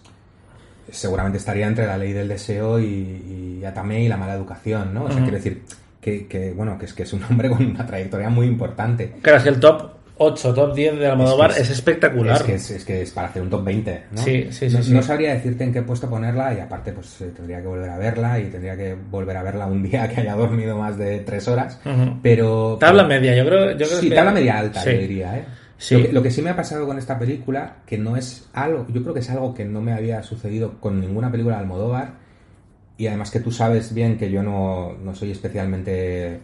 seguramente estaría entre La ley del deseo y, y Atame y La mala educación, ¿no? O sea, quiero decir que, que, bueno, que es que es un hombre con una trayectoria muy importante. Claro, es que el top 8, top 10 de Almodóvar es, Es que es- espectacular. Es que es, es que es para hacer un top 20, ¿no? Sí, sí, sí, No, sí. no sabría decirte en qué puesto ponerla y aparte pues eh, tendría que volver a verla y tendría que volver a verla un día que haya dormido más de tres horas, Ujú. pero... Tabla pero- media, yo creo, yo creo sí, que... tabla media alta, Sí. yo diría, ¿eh? Sí. Lo, que, lo que sí me ha pasado con esta película, que no es algo, yo creo que es algo que no me había sucedido con ninguna película de Almodóvar, y además que tú sabes bien que yo no, no soy especialmente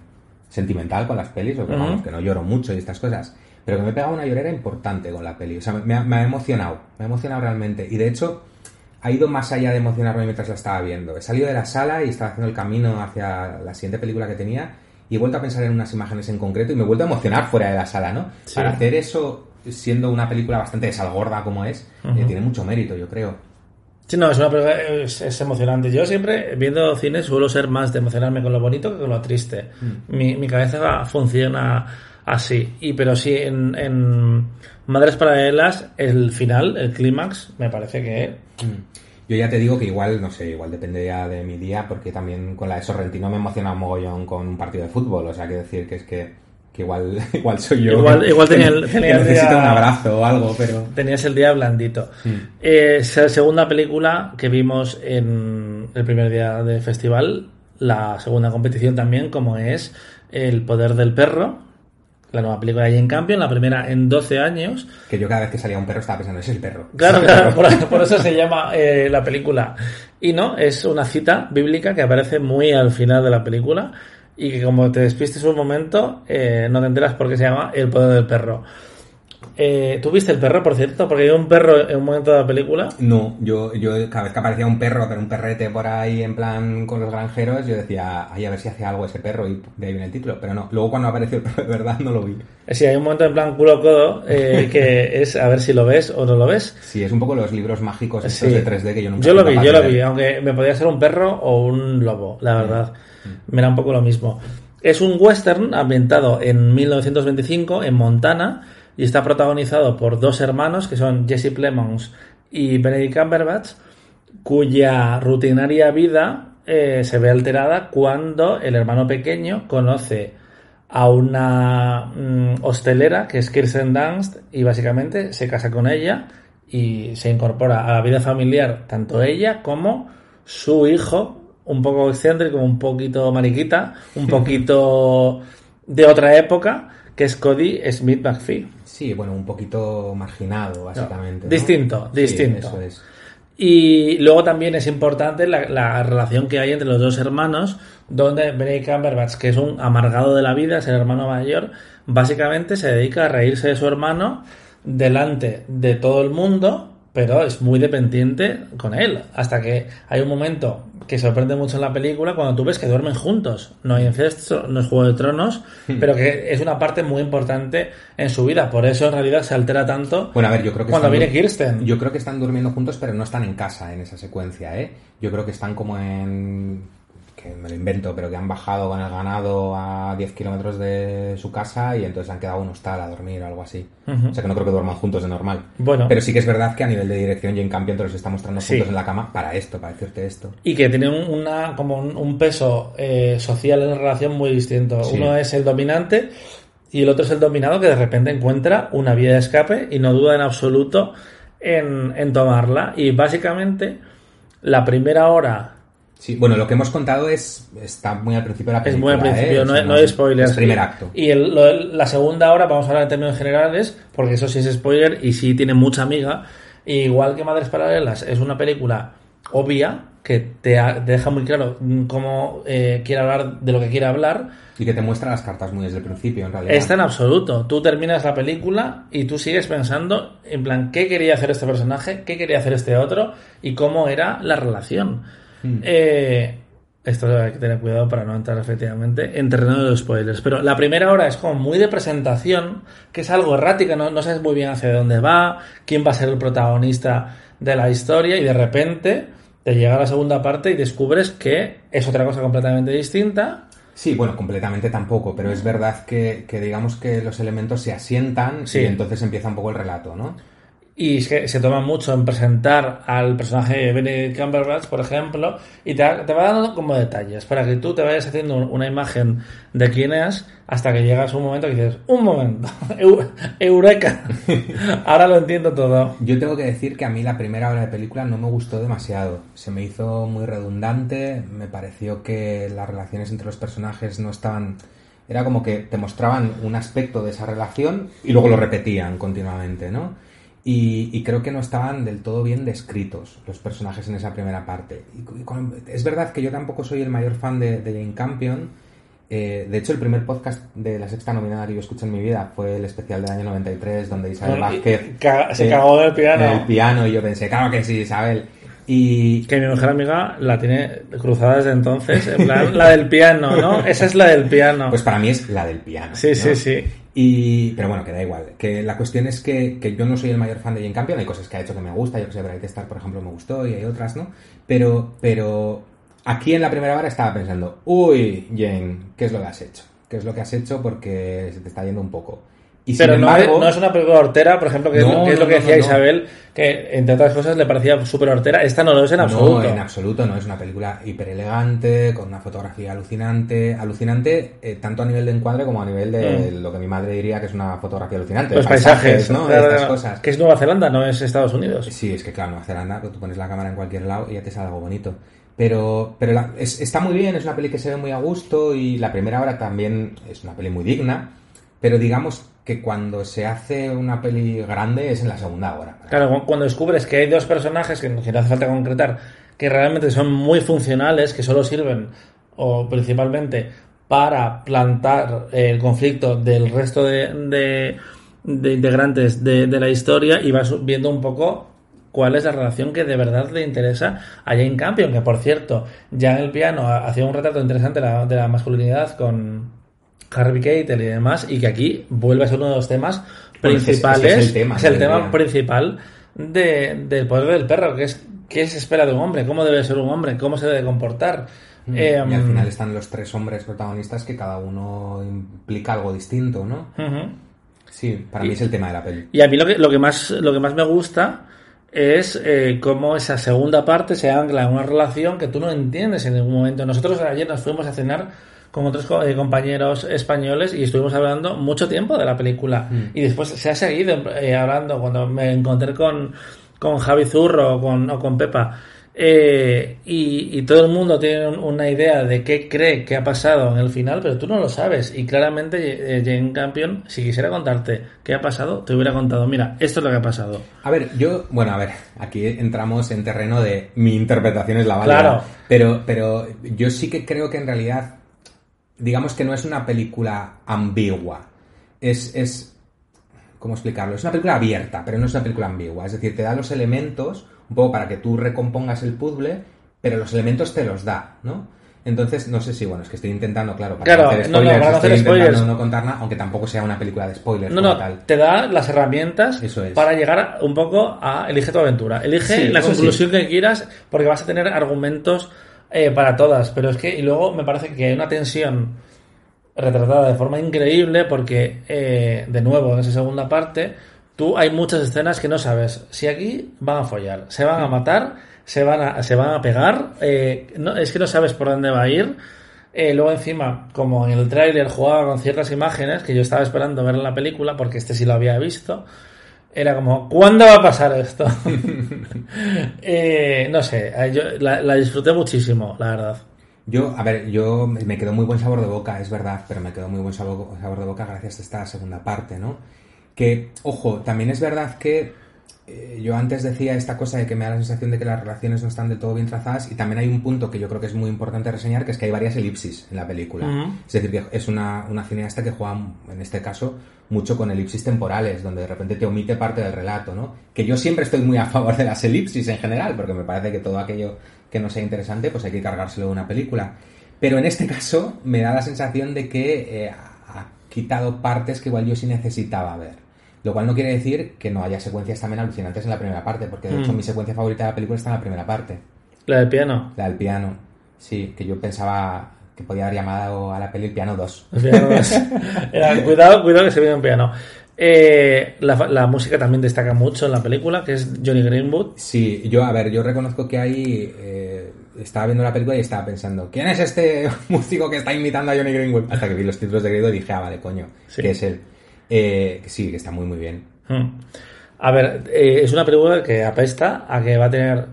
sentimental con las pelis, o que, vamos, que no lloro mucho y estas cosas, pero que me he pegado una llorera importante con la peli. O sea, me ha, me ha emocionado, me ha emocionado realmente. Y de hecho, ha ido más allá de emocionarme mientras la estaba viendo. He salido de la sala y estaba haciendo el camino hacia la siguiente película que tenía y he vuelto a pensar en unas imágenes en concreto y me he vuelto a emocionar fuera de la sala, ¿no? Sí. Para hacer eso, siendo una película bastante desalgorda como es, eh, tiene mucho mérito, yo creo. Sí, no, es, una película- es, es emocionante. Yo siempre, viendo cine, suelo ser más de emocionarme con lo bonito que con lo triste. Mi, mi cabeza funciona así. Y pero sí, en, en Madres Paralelas, el final, el clímax, me parece que... Yo ya te digo que igual, no sé, igual depende ya de mi día, porque también con la de Sorrentino me emociona un mogollón con un partido de fútbol. O sea, que decir que es que, que igual, igual soy yo. Igual- igual tenía el- que tenía el día- un abrazo o algo, pero. Tenías el día blandito. Eh, es la segunda película que vimos en el primer día de festival, la segunda competición también, como es El Poder del Perro, la nueva película de Jane Campion, la primera en 12 años. Que yo cada vez que salía un perro estaba pensando, ese es el perro. Claro, el claro, perro. por, por eso se llama eh, la película. Y no, es una cita bíblica que aparece muy al final de la película y que como te despistes un momento, eh, no te enteras por qué se llama El Poder del Perro. Eh, ¿Tú viste el perro, por cierto? Porque hay un perro en un momento de la película. No, yo, yo cada vez que aparecía un perro, pero un perrete por ahí en plan con los granjeros, yo decía, ay, a ver si hace algo ese perro y de ahí viene el título. Pero no, luego cuando apareció el perro de verdad no lo vi. Eh, Sí, hay un momento en plan culo codo eh, que es a ver si lo ves o no lo ves. Sí, es un poco los libros mágicos estos Sí. de 3D que yo nunca Yo lo vi, yo lo vi, aunque me podía ser un perro o un lobo, la verdad. Me era un poco lo mismo. Es un western ambientado en 1925 en Montana y está protagonizado por dos hermanos que son Jesse Plemons y Benedict Cumberbatch, cuya rutinaria vida eh, se ve alterada cuando el hermano pequeño conoce a una mm, hostelera que es Kirsten Dunst y básicamente se casa con ella y se incorpora a la vida familiar tanto ella como su hijo, un poco excéntrico, un poquito mariquita, un poquito de otra época, que es Cody Smith McPhee. Sí, bueno, un poquito marginado, básicamente. ¿no? Distinto, distinto. eso es. Y luego también es importante la, la relación que hay entre los dos hermanos, donde Benedict Cumberbatch, que es un amargado de la vida, es el hermano mayor, básicamente se dedica a reírse de su hermano delante de todo el mundo, pero es muy dependiente con él, hasta que hay un momento que sorprende mucho en la película cuando tú ves que duermen juntos. No hay incesto, no es Juego de Tronos, pero que es una parte muy importante en su vida. Por eso en realidad se altera tanto Bueno, a ver, yo creo que cuando viene Kirsten. Yo creo que están durmiendo juntos, pero no están en casa en esa secuencia, ¿eh? Yo creo que están como en que me lo invento, pero que han bajado con el ganado a 10 kilómetros de su casa y entonces han quedado en un hostal a dormir o algo así. O sea que no creo que duerman juntos de normal. Bueno. Pero sí que es verdad que a nivel de dirección Jane Campion te los está mostrando Sí. juntos en la cama para esto, para decirte esto. y que tiene un- una como un, un peso eh, social en la relación muy distinto. Sí. Uno es el dominante y el otro es el dominado que de repente encuentra una vía de escape y no duda en absoluto en, en tomarla. Y básicamente la primera hora Sí, bueno, lo que hemos contado es está muy al principio de la es película. muy al principio, ¿eh? O no, sea, hay- no hay spoilers. Es primer acto. Y el- lo- la segunda hora, vamos a hablar en términos generales, porque eso sí es spoiler y sí tiene mucha amiga. Y igual que Madres Paralelas es una película obvia que te, ha- te deja muy claro cómo eh, quiere hablar de lo que quiere hablar. Y que te muestra las cartas muy desde el principio, en realidad. Está en absoluto. Tú terminas la película y tú sigues pensando en plan qué quería hacer este personaje, qué quería hacer este otro y cómo era la relación. Eh, esto hay que tener cuidado para no entrar efectivamente en terreno de los spoilers. Pero la primera hora es como muy de presentación, que es algo errática, no, no sabes muy bien hacia dónde va, quién va a ser el protagonista de la historia y de repente te llega la segunda parte y descubres que es otra cosa completamente distinta. Sí, bueno, completamente tampoco, pero es verdad que, que digamos que los elementos se asientan Sí. y entonces empieza un poco el relato, ¿no? Y es que se toma mucho en presentar al personaje de Benedict Cumberbatch, por ejemplo, y te, te va dando como detalles para que tú te vayas haciendo una imagen de quién es hasta que llegas a un momento que dices, un momento, eu- eureka, ahora lo entiendo todo. Yo tengo que decir que a mí la primera hora de película no me gustó demasiado. Se me hizo muy redundante, me pareció que las relaciones entre los personajes no estaban... Era como que te mostraban un aspecto de esa relación y luego lo repetían continuamente, ¿no? Y, y creo que no estaban del todo bien descritos los personajes en esa primera parte. Y cu- y con- es verdad que yo tampoco soy el mayor fan de, de Jane Campion, Eh, de hecho, el primer podcast de la sexta nominada que yo escuché en mi vida fue el especial del año 93, donde Isabel Vázquez se eh, cagó del piano. el piano y yo pensé, claro que sí, Isabel. Y Que mi mejor amiga la tiene cruzada desde entonces. En plan, la del piano, ¿no? Esa es la del piano. pues para mí es la del piano. sí, ¿no? sí, sí. Y, pero bueno, que da igual. Que la cuestión es que, que yo no soy el mayor fan de Jane Campion. Hay cosas que ha hecho que me gusta. Yo que sé, Bright Star, por ejemplo, me gustó y hay otras, ¿no? Pero, pero aquí en la primera hora estaba pensando, uy, Jane, ¿qué es lo que has hecho? ¿Qué es lo que has hecho? Porque se te está yendo un poco. Y Pero no, embargo, es, no es una película hortera, por ejemplo, que, es, lo- que es no, lo que no, decía. Isabel, que entre otras cosas le parecía súper hortera. Esta no lo es en absoluto. No, en absoluto, no. Es una película hiper elegante, con una fotografía alucinante. Alucinante eh, tanto a nivel de encuadre como a nivel de Mm. lo que mi madre diría que es una fotografía alucinante. Los paisajes, ¿no? claro, Estas cosas. Que es Nueva Zelanda, no es Estados Unidos. Sí, es que claro, Nueva Zelanda, tú pones la cámara en cualquier lado y ya te sale algo bonito. Pero, pero la- es- está muy bien, es una peli que se ve muy a gusto y la primera hora también es una peli muy digna, pero digamos que cuando se hace una peli grande es en la segunda hora. Claro, cu- cuando descubres que hay dos personajes que, no hace falta concretar, que realmente son muy funcionales, que solo sirven, o principalmente, para plantar el conflicto del resto de, de- de integrantes de, la historia y vas viendo un poco cuál es la relación que de verdad le interesa a Jane Campion, que por cierto, ya en el piano ha- hacía un retrato interesante de la masculinidad con Harvey Keitel y demás, y que aquí vuelve a ser uno de los temas es- principales. es el tema, es el tema principal de- del poder del perro, que es qué se espera de un hombre, cómo debe ser un hombre, cómo se debe comportar. Mm, Eh, y al final están los tres hombres protagonistas que cada uno implica algo distinto, ¿no? Sí, para mí es el tema de la peli. Y a mí lo que, lo que más lo que más me gusta es eh, cómo esa segunda parte se ancla en una relación que tú no entiendes en ningún momento. Nosotros ayer nos fuimos a cenar con otros eh, compañeros españoles y estuvimos hablando mucho tiempo de la película. Y después se ha seguido eh, hablando cuando me encontré con, con Javi Zurro o con, o con Pepa. eh, y, y todo el mundo tiene un- una idea de qué cree que ha pasado en el final, pero tú no lo sabes. Y claramente eh, Jane Campion, si quisiera contarte qué ha pasado, te hubiera contado, mira, esto es lo que ha pasado. A ver, yo, bueno, a ver, aquí entramos en terreno de mi interpretación es la válida. Claro. Pero, pero yo sí que creo que en realidad, digamos que no es una película ambigua. Es, es, ¿cómo explicarlo? Es una película abierta, pero no es una película ambigua. Es decir, te da los elementos un poco para que tú recompongas el puzzle, pero los elementos te los da, ¿no? Entonces, no sé si, bueno, es que estoy intentando, claro, para Claro, no hacer no, no, spoilers, para no hacer estoy intentando no contar nada, aunque tampoco sea una película de spoilers No, como no, tal. te da las herramientas Eso es. para llegar un poco a elige tu aventura. Elige Sí, la conclusión que quieras porque vas a tener argumentos eh, para todas. Pero es que, y luego me parece que hay una tensión retratada de forma increíble porque, eh, de nuevo, en esa segunda parte, tú hay muchas escenas que no sabes si aquí van a follar, se van a matar, se van a, se van a pegar, eh, no, es que no sabes por dónde va a ir. Eh, luego encima, como en el tráiler jugaba con ciertas imágenes que yo estaba esperando ver en la película, porque este sí lo había visto, era como, ¿cuándo va a pasar esto? Eh, no sé, eh, yo la, la disfruté muchísimo, la verdad. Yo, a ver, yo me quedó muy buen sabor de boca, es verdad, pero me quedó muy buen sabor, sabor de boca gracias a esta segunda parte, ¿no? Que, ojo, también es verdad que eh, yo antes decía esta cosa de que me da la sensación de que las relaciones no están del todo bien trazadas y también hay un punto que yo creo que es muy importante reseñar, que es que hay varias elipsis en la película. Ujú. Es decir, que es una, una cineasta que juega, en este caso, mucho con elipsis temporales, donde de repente te omite parte del relato, ¿no? Que yo siempre estoy muy a favor de las elipsis en general, porque me parece que todo aquello que no sea interesante, pues hay que cargárselo de una película. Pero en este caso me da la sensación de que eh, ha quitado partes que igual yo sí necesitaba ver. Lo cual no quiere decir que no haya secuencias también alucinantes en la primera parte, porque de hecho Mm. mi secuencia favorita de la película está en la primera parte, La del piano. la del piano. Sí, que yo pensaba que podía haber llamado a la peli el piano 2. El piano es- era, cuidado, cuidado que se viene un piano. Eh, la, la música también destaca mucho en la película, que es Johnny Greenwood. Sí, yo, a ver, yo reconozco que ahí eh, estaba viendo la película y estaba pensando, ¿quién es este músico que está imitando a Johnny Greenwood? Hasta que vi los títulos de crédito y dije, ah, vale, coño, Sí. que es él. Eh, sí, que está muy, muy bien. Hmm. A ver, eh, es una película que apesta a que va a tener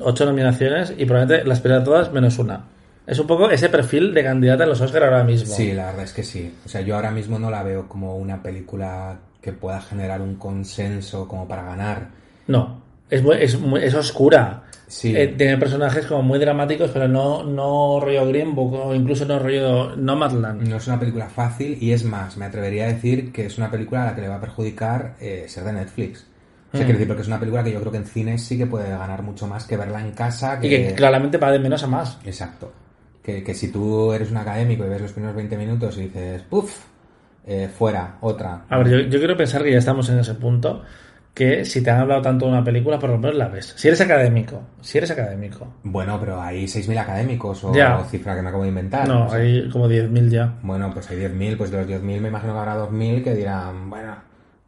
ocho nominaciones y probablemente las pierda todas menos una. Es un poco ese perfil de candidata en los Oscar ahora mismo. Sí, la verdad es que sí. O sea, yo ahora mismo no la veo como una película que pueda generar un consenso como para ganar. No. Es, muy- es, muy- es oscura. Sí. Eh, tiene personajes como muy dramáticos, pero no, no rollo Green Book o incluso no rollo Nomadland. No es una película fácil y es más, me atrevería a decir que es una película a la que le va a perjudicar eh, ser de Netflix. O sea, Mm. quiero decir, porque es una película que yo creo que en cines sí que puede ganar mucho más que verla en casa. Y que claramente va de menos a más. Exacto. Que, que si tú eres un académico y ves los primeros 20 minutos y dices, puff, eh, fuera, otra. A ver, yo, yo quiero pensar que ya estamos en ese punto que si te han hablado tanto de una película, por lo menos la ves. Si eres académico, si eres académico. Bueno, pero hay 6.000 académicos o Ya. cifra que me acabo de inventar. No, hay como 10.000 ya. Bueno, pues hay 10.000, pues de los 10.000 me imagino que habrá 2.000 que dirán, bueno,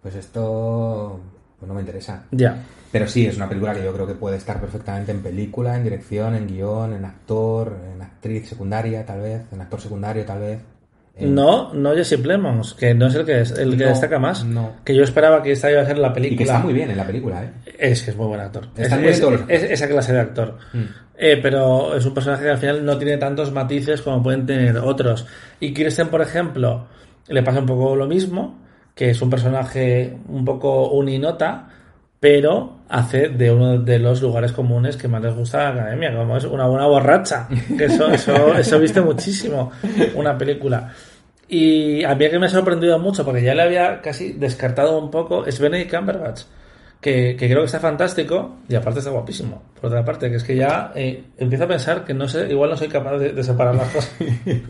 pues esto pues no me interesa. Ya. Pero sí, es una película que yo creo que puede estar perfectamente en película, en dirección, en guion, en actor, en actriz secundaria tal vez, en actor secundario tal vez. En- No, no Jesse Plemons, que no es el que, es, el que No, destaca más. no. Que yo esperaba que esta iba a ser la película. Y que está muy bien en la película, ¿eh? Es que es muy buen actor. Está es, muy bien es- todos los es- esa clase de actor. Eh, pero es un personaje que al final no tiene tantos matices como pueden tener otros. Y Kirsten, por ejemplo, le pasa un poco lo mismo, que es un personaje un poco uninota, pero hace de uno de los lugares comunes que más les gusta a la academia, como es una buena borracha. Que eso, eso, eso viste muchísimo una película. Y a mí que me ha sorprendido mucho, porque ya le había casi descartado un poco, es Benedict Cumberbatch, que, que creo que está fantástico y aparte está guapísimo. Por otra parte, que es que ya eh, empiezo a pensar que no sé, igual no soy capaz de, de separar las cosas.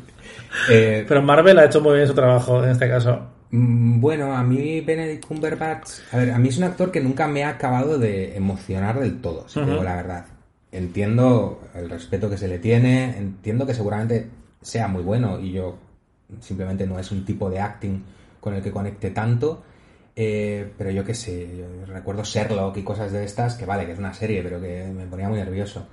Eh, Pero Marvel ha hecho muy bien su trabajo en este caso. Mm, Bueno, a mí Benedict Cumberbatch, a ver, a mí es un actor que nunca me ha acabado de emocionar del todo, si digo la verdad. Entiendo el respeto que se le tiene, entiendo que seguramente sea muy bueno y yo simplemente no es un tipo de acting con el que conecte tanto, eh, pero yo qué sé, yo recuerdo Sherlock y cosas de estas, que vale, que es una serie, pero que me ponía muy nervioso.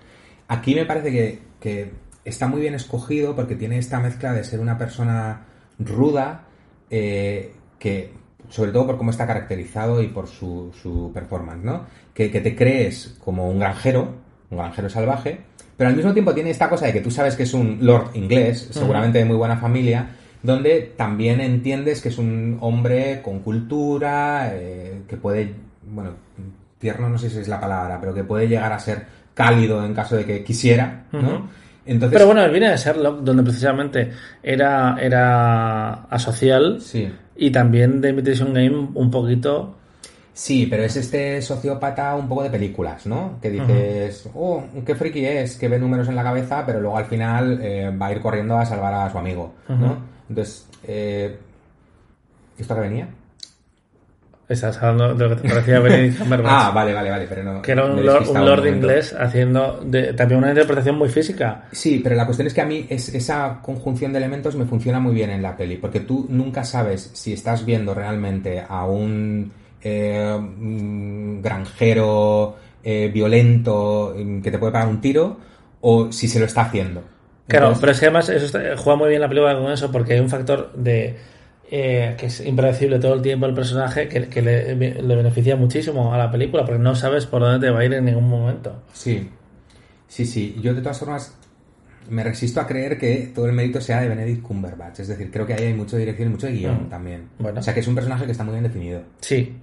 Aquí me parece que, que está muy bien escogido porque tiene esta mezcla de ser una persona ruda, eh, que sobre todo por cómo está caracterizado y por su, su performance, ¿no? Que, que te crees como un granjero, un granjero salvaje, pero al mismo tiempo tiene esta cosa de que tú sabes que es un lord inglés, seguramente de muy buena familia, donde también entiendes que es un hombre con cultura, eh, que puede, bueno, tierno no sé si es la palabra, pero que puede llegar a ser cálido en caso de que quisiera, ¿no? Entonces, Pero bueno, viene de Sherlock, donde precisamente era, era asocial sí. y también de Imitation Game un poquito... Sí, pero es este sociópata un poco de películas, ¿no? Que dices, oh, qué friki es, que ve números en la cabeza, pero luego al final eh, va a ir corriendo a salvar a su amigo, ¿no? Entonces, eh, ¿esto que venía? Estás hablando de lo que te parecía Benedict Cumberbatch. Ah, vale, vale, vale, pero no. que era un lord, un lord inglés haciendo de- también una interpretación muy física. Sí, pero la cuestión es que a mí es, esa conjunción de elementos me funciona muy bien en la peli, porque tú nunca sabes si estás viendo realmente a un eh, granjero eh, violento mm, que te puede pagar un tiro o si se lo está haciendo. Claro, Entonces, pero es que además eso está- juega muy bien la película con eso porque hay un factor de eh, que es impredecible todo el tiempo el personaje que, que le, le beneficia muchísimo a la película porque no sabes por dónde te va a ir en ningún momento. Sí, sí, sí. Yo de todas formas me resisto a creer que todo el mérito sea de Benedict Cumberbatch. Es decir, creo que ahí hay mucho dirección y mucho guion Mm. también. Bueno. O sea, que es un personaje que está muy bien definido. Sí.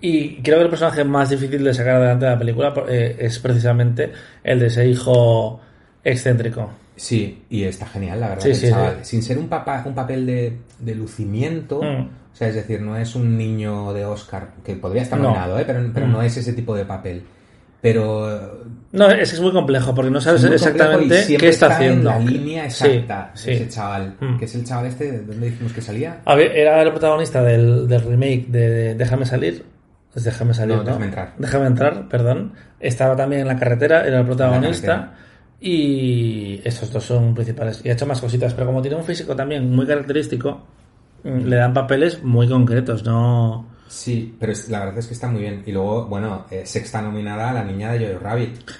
Y creo que el personaje más difícil de sacar adelante de la película eh, es precisamente el de ese hijo excéntrico. Sí, y está genial, la verdad. Sí, el sí, chaval. sí. Sin ser un, papa, un papel de, de lucimiento, Mm. o sea, es decir, no es un niño de Oscar, que podría estar No. nominado, ¿eh? pero, pero Mm. no es ese tipo de papel. Pero No, es que es muy complejo porque no sabes exactamente qué está, haciendo. en la línea exacta ese chaval, Mm. que es el chaval este, ¿de dónde dijimos que salía? A ver, era el protagonista del, del remake de Déjame salir. Es Déjame salir, No, ¿no? Déjame entrar. Déjame entrar, perdón. Estaba también en la carretera, era el protagonista. Y estos dos son principales. Y ha hecho más cositas, pero como tiene un físico también muy característico, mm, le dan papeles muy concretos, ¿no? Sí, pero la verdad es que está muy bien. Y luego, bueno, eh, sexta nominada a la niña de Jojo Rabbit.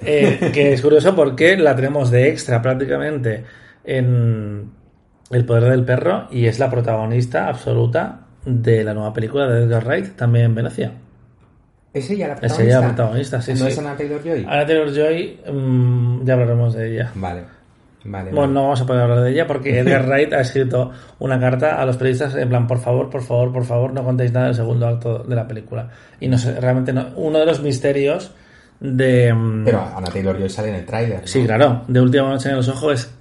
Eh, que es curioso porque la tenemos de extra prácticamente en El poder del perro y es la protagonista absoluta de la nueva película de Edgar Wright, también en Venecia. ¿Es ella la Es protagonista? ella la protagonista, sí, ¿No sí. es Anna Taylor-Joy? Anna Taylor-Joy, mm, ya hablaremos de ella. Vale. Vale, Bueno, vale. no vamos a poder hablar de ella porque Edgar Wright ha escrito una carta a los periodistas en plan, por favor, por favor, por favor, no contéis nada del segundo acto de la película. Y no sé, realmente no. Uno de los misterios de... mm, Pero Anna Taylor-Joy sale en el tráiler. ¿no? Sí, claro, de Última Noche en los Ojos es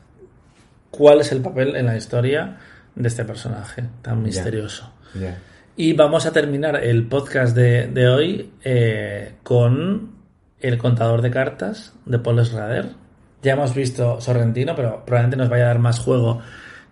cuál es el papel en la historia de este personaje tan misterioso. Ya. Y vamos a terminar el podcast de, de hoy eh, con el contador de cartas de Paul Schrader. Ya hemos visto Sorrentino, pero probablemente nos vaya a dar más juego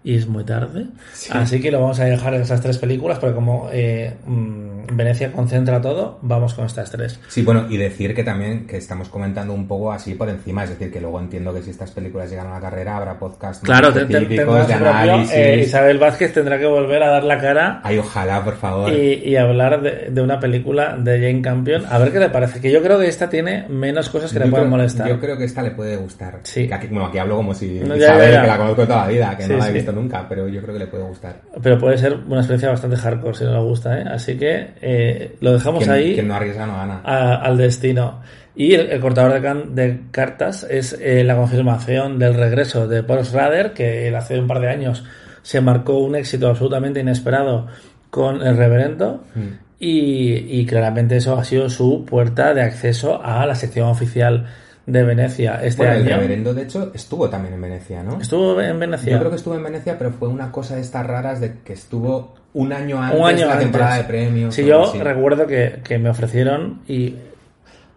y es muy tarde. Así que lo vamos a dejar en esas tres películas, porque como eh, mm, Venecia concentra todo, vamos con estas tres. Sí, bueno, y decir que también que estamos comentando un poco así por encima, es decir, que luego entiendo que si estas películas llegan a la carrera habrá podcast Claro, más tendrá de propio, análisis. eh, Isabel Vázquez tendrá que volver a dar la cara Ay, ojalá, por favor. y, y hablar de, de una película de Jane Campion. A ver qué le parece, que yo creo que esta tiene menos cosas que le creo- molestar. Yo creo que esta le puede gustar. Sí. Que Aquí, bueno, aquí hablo como si No, Isabel, ya, ya. que la conozco toda la vida, que Sí, no la he sí. Visto nunca, pero yo creo que le puede gustar. Pero puede ser una experiencia bastante hardcore si no le gusta, ¿eh? Así que eh, lo dejamos Quien, ahí quien no arriesga no gana. a- al destino. Y el, el cortador de, can- de cartas es eh, la confirmación del regreso de Paul Schrader, que él hace un par de años se marcó un éxito absolutamente inesperado con el reverendo. Mm. Y, y claramente eso ha sido su puerta de acceso a la sección oficial de Venecia este bueno, el año. reverendo, de hecho, estuvo también en Venecia, ¿no? Estuvo en Venecia. Yo creo que estuvo en Venecia, pero fue una cosa de estas raras de que estuvo un año antes un año de la antes. temporada de premios. Sí, yo así. recuerdo que, que me ofrecieron y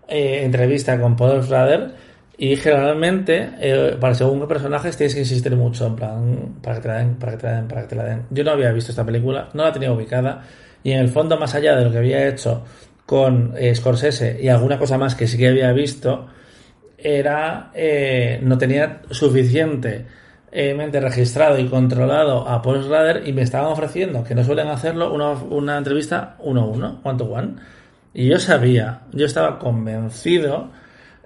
eh, entrevista con Paul Schrader y generalmente eh, para según qué personajes tienes que insistir mucho en plan para que te la den, para que te la den, para que te la den. Yo no había visto esta película, no la tenía ubicada y en el fondo más allá de lo que había hecho con eh, Scorsese y alguna cosa más que sí que había visto era eh, no tenía suficiente eh, mente registrado y controlado a Paul Schrader y me estaban ofreciendo, que no suelen hacerlo, una, una entrevista uno a uno, one to one. Y yo sabía, yo estaba convencido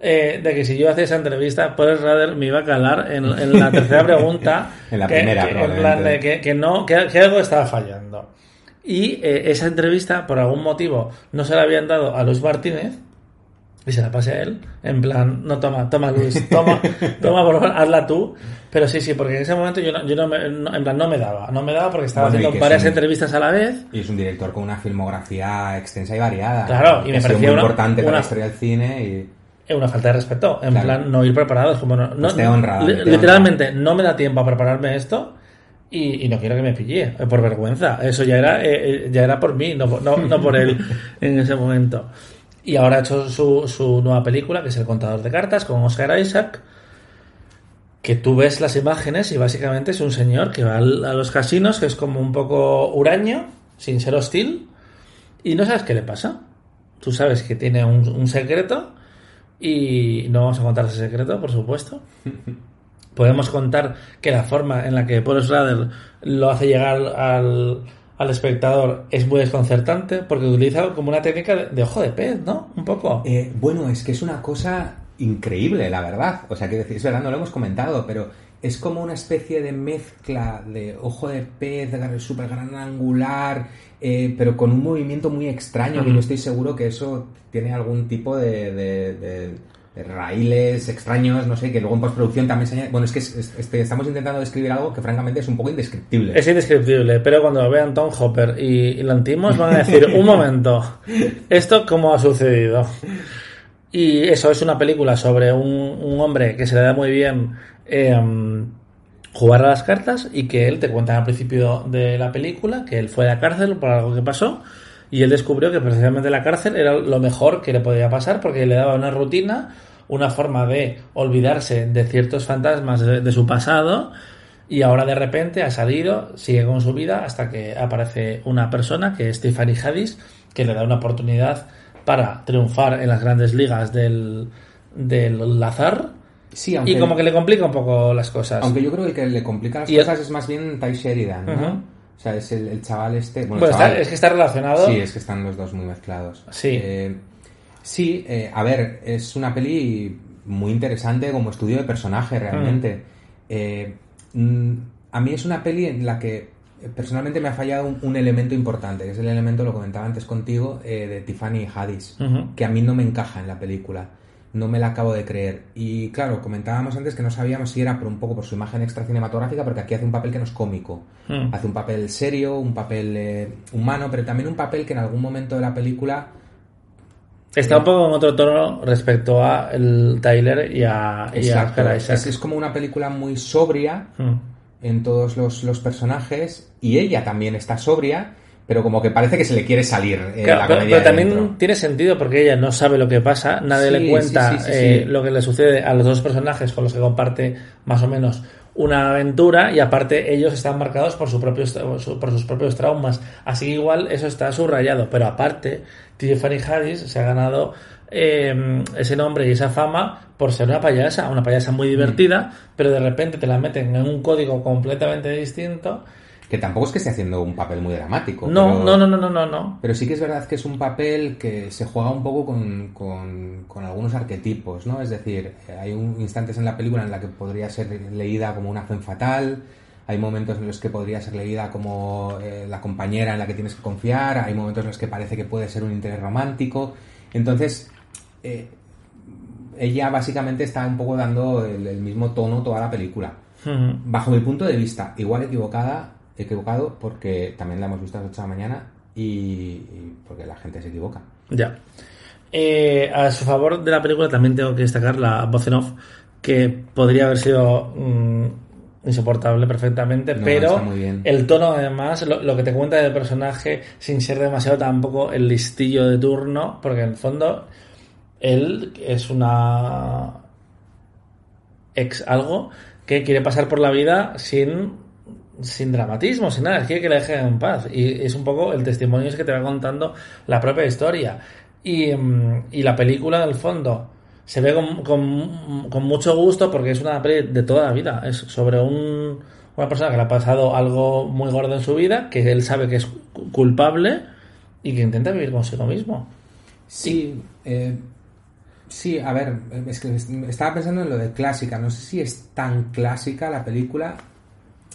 eh, de que si yo hacía esa entrevista, Paul Schrader me iba a calar en, en la tercera pregunta. En la que- primera, que- en plan de que, que no, que, que algo estaba fallando. Y eh, esa entrevista, por algún motivo, no se la habían dado a Luis Martínez, y se la pasé a él, en plan, no toma, toma Luis, toma, toma por favor, hazla tú. Pero sí, sí, porque en ese momento yo no, yo no me, no- en plan, no me daba, no me daba porque estaba Bueno, haciendo varias son- entrevistas a la vez. Y es un director con una filmografía extensa y variada. Claro, y me parecía muy una- importante para una- la historia del cine y... Es una falta de respeto, en Claro. plan, no ir preparados, como no, no- Pues te honra, li- te literalmente no me da tiempo a prepararme esto y, y no quiero que me pille, por vergüenza. Eso ya era, eh, eh, ya era por mí, no, no, no por él en ese momento. Y ahora ha hecho su, su nueva película, que es El contador de cartas, con Oscar Isaac, que tú ves las imágenes y básicamente es un señor que va al- a los casinos, que es como un poco huraño, sin ser hostil, y no sabes qué le pasa. Tú sabes que tiene un, un secreto y no vamos a contar ese secreto, por supuesto. Podemos contar que la forma en la que Paul Schrader lo hace llegar al, al espectador es muy desconcertante porque utiliza como una técnica de, ojo de pez, ¿no? Un poco. Eh, bueno, es que es una cosa increíble, la verdad. O sea, que es verdad, no lo hemos comentado, pero es como una especie de mezcla de ojo de pez, súper gran angular, eh, pero con un movimiento muy extraño, que yo estoy seguro que eso tiene algún tipo de- de raíles extraños, no sé, que luego en postproducción también se añade... Bueno, es que es- es- estamos intentando describir algo que francamente es un poco indescriptible. Es indescriptible, pero cuando vean Tom Hopper y, y Lantimos van a decir, un momento, ¿esto cómo ha sucedido? Y eso es una película sobre un, un hombre que se le da muy bien em, jugar a las cartas y que él te cuenta al principio de la película que él fue a la cárcel por algo que pasó y él descubrió que precisamente la cárcel era lo mejor que le podía pasar porque le daba una rutina, una forma de olvidarse de ciertos fantasmas de, de su pasado y ahora de repente ha salido, sigue con su vida hasta que aparece una persona que es Tiffany Haddish que le da una oportunidad para triunfar en las grandes ligas del, del azar Sí, aunque, y como que le complica un poco las cosas. aunque yo creo que el que le complica las Y el- cosas es más bien Ty Sheridan, ¿no? O sea, es el, el chaval este... Bueno, chaval, está- es que está relacionado. Sí, es que están los dos muy mezclados. Sí. Eh, sí, eh, a ver, es una peli muy interesante como estudio de personaje realmente. Eh, mm, a mí es una peli en la que eh, personalmente me ha fallado un, un elemento importante, que es el elemento, lo comentaba antes contigo, eh, de Tiffany Haddish, que a mí no me encaja en la película. no me la acabo de creer. Y claro, comentábamos antes que no sabíamos si era por un poco por su imagen extra cinematográfica, porque aquí hace un papel que no es cómico. Mm. Hace un papel serio, un papel eh, humano, pero también un papel que en algún momento de la película Está un poco en otro tono respecto a el Tyler y a, y a Exacto, Oscar Isaac. es, es como una película muy sobria Mm. en todos los, los personajes y ella también está sobria, pero como que parece que se le quiere salir eh, Claro, la pero, comedia pero también dentro. tiene sentido porque ella no sabe lo que pasa, nadie Sí, le cuenta sí, sí, sí, eh, lo que le sucede a los dos personajes con los que comparte más o menos una aventura y aparte ellos están marcados por, su propios, por sus propios traumas. Así que igual eso está subrayado, pero aparte Tiffany Harris se ha ganado eh, ese nombre y esa fama por ser una payasa, una payasa muy divertida, pero de repente te la meten en un código completamente distinto. Que tampoco es que esté haciendo un papel muy dramático. No, pero- no, no, no, no, no, no. Pero sí que es verdad que es un papel que se juega un poco con, con- con algunos arquetipos, ¿no? Es decir, eh, hay un, instantes en la película en la que podría ser leída como una fe fatal, hay momentos en los que podría ser leída como eh, la compañera en la que tienes que confiar, hay momentos en los que parece que puede ser un interés romántico. Entonces, eh, ella básicamente está un poco dando el, el mismo tono toda la película. Bajo mi punto de vista, igual equivocada, equivocado porque también la hemos visto a las 8 de la mañana y, y porque la gente se equivoca. Ya. Eh, a su favor de la película también tengo que destacar la voz en off, que podría haber sido mm, insoportable perfectamente, No, pero el tono además, lo, lo que te cuenta del personaje, sin ser demasiado tampoco el listillo de turno, porque en el fondo él es una ex algo que quiere pasar por la vida sin sin dramatismo, sin nada, quiere que le dejen en paz. Y es un poco el testimonio ese que te va contando la propia historia. Y, mm, y la película, en el fondo, se ve con, con- con mucho gusto porque es una peli de toda la vida. Es sobre un, una persona que le ha pasado algo muy gordo en su vida, que él sabe que es cu- culpable y que intenta vivir consigo mismo. Sí, eh, sí, a ver, es que estaba pensando en lo de clásica, no sé si es tan clásica la película.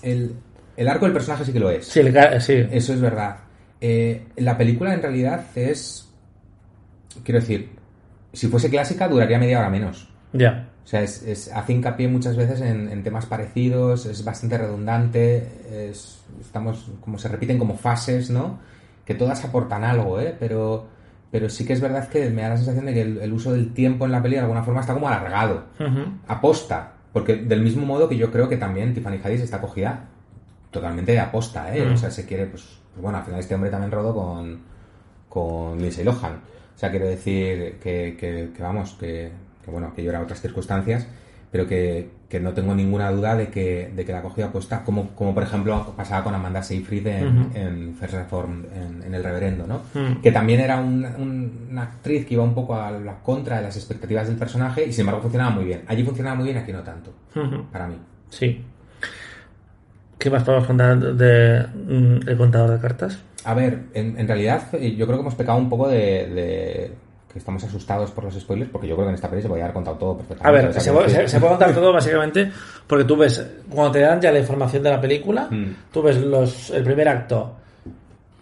El, el arco del personaje sí que lo es. Sí, el ca- sí. Eso es verdad. Eh, la película en realidad es. Quiero decir, si fuese clásica duraría media hora menos. Ya. O sea, es, es- hace hincapié muchas veces en, en temas parecidos, es bastante redundante, es- estamos como se repiten como fases, ¿no? Que todas aportan algo, ¿eh? Pero, pero sí que es verdad que me da la sensación de que el, el uso del tiempo en la peli de alguna forma está como alargado, Ujú. aposta, porque del mismo modo que yo creo que también Tiffany Haddish está cogida totalmente de aposta, ¿eh? Mm. O sea, se quiere, pues, pues bueno, al final este hombre también rodó con, con Lindsay Lohan. O sea, quiero decir que, que- que vamos, que, que bueno, que yo era otras circunstancias, pero que, no tengo ninguna duda de que, de que la cogida apuesta, como, como por ejemplo pasaba con Amanda Seyfried en, en First Reform, en, en El Reverendo, ¿no? Que también era un- un- una actriz que iba un poco a la contra de las expectativas del personaje y sin embargo funcionaba muy bien. Allí funcionaba muy bien, aquí no tanto, para mí. Sí. ¿Qué más podemos contar de, mm, El contador de cartas? A ver, en, en realidad eh, yo creo que hemos pecado un poco de, de que estamos asustados por los spoilers, porque yo creo que en esta peli se podía haber contado todo A perfectamente. ver, O sea, se, puede- se- se puede contar todo básicamente porque tú ves, cuando te dan ya la información de la película, Mm. tú ves los, el primer acto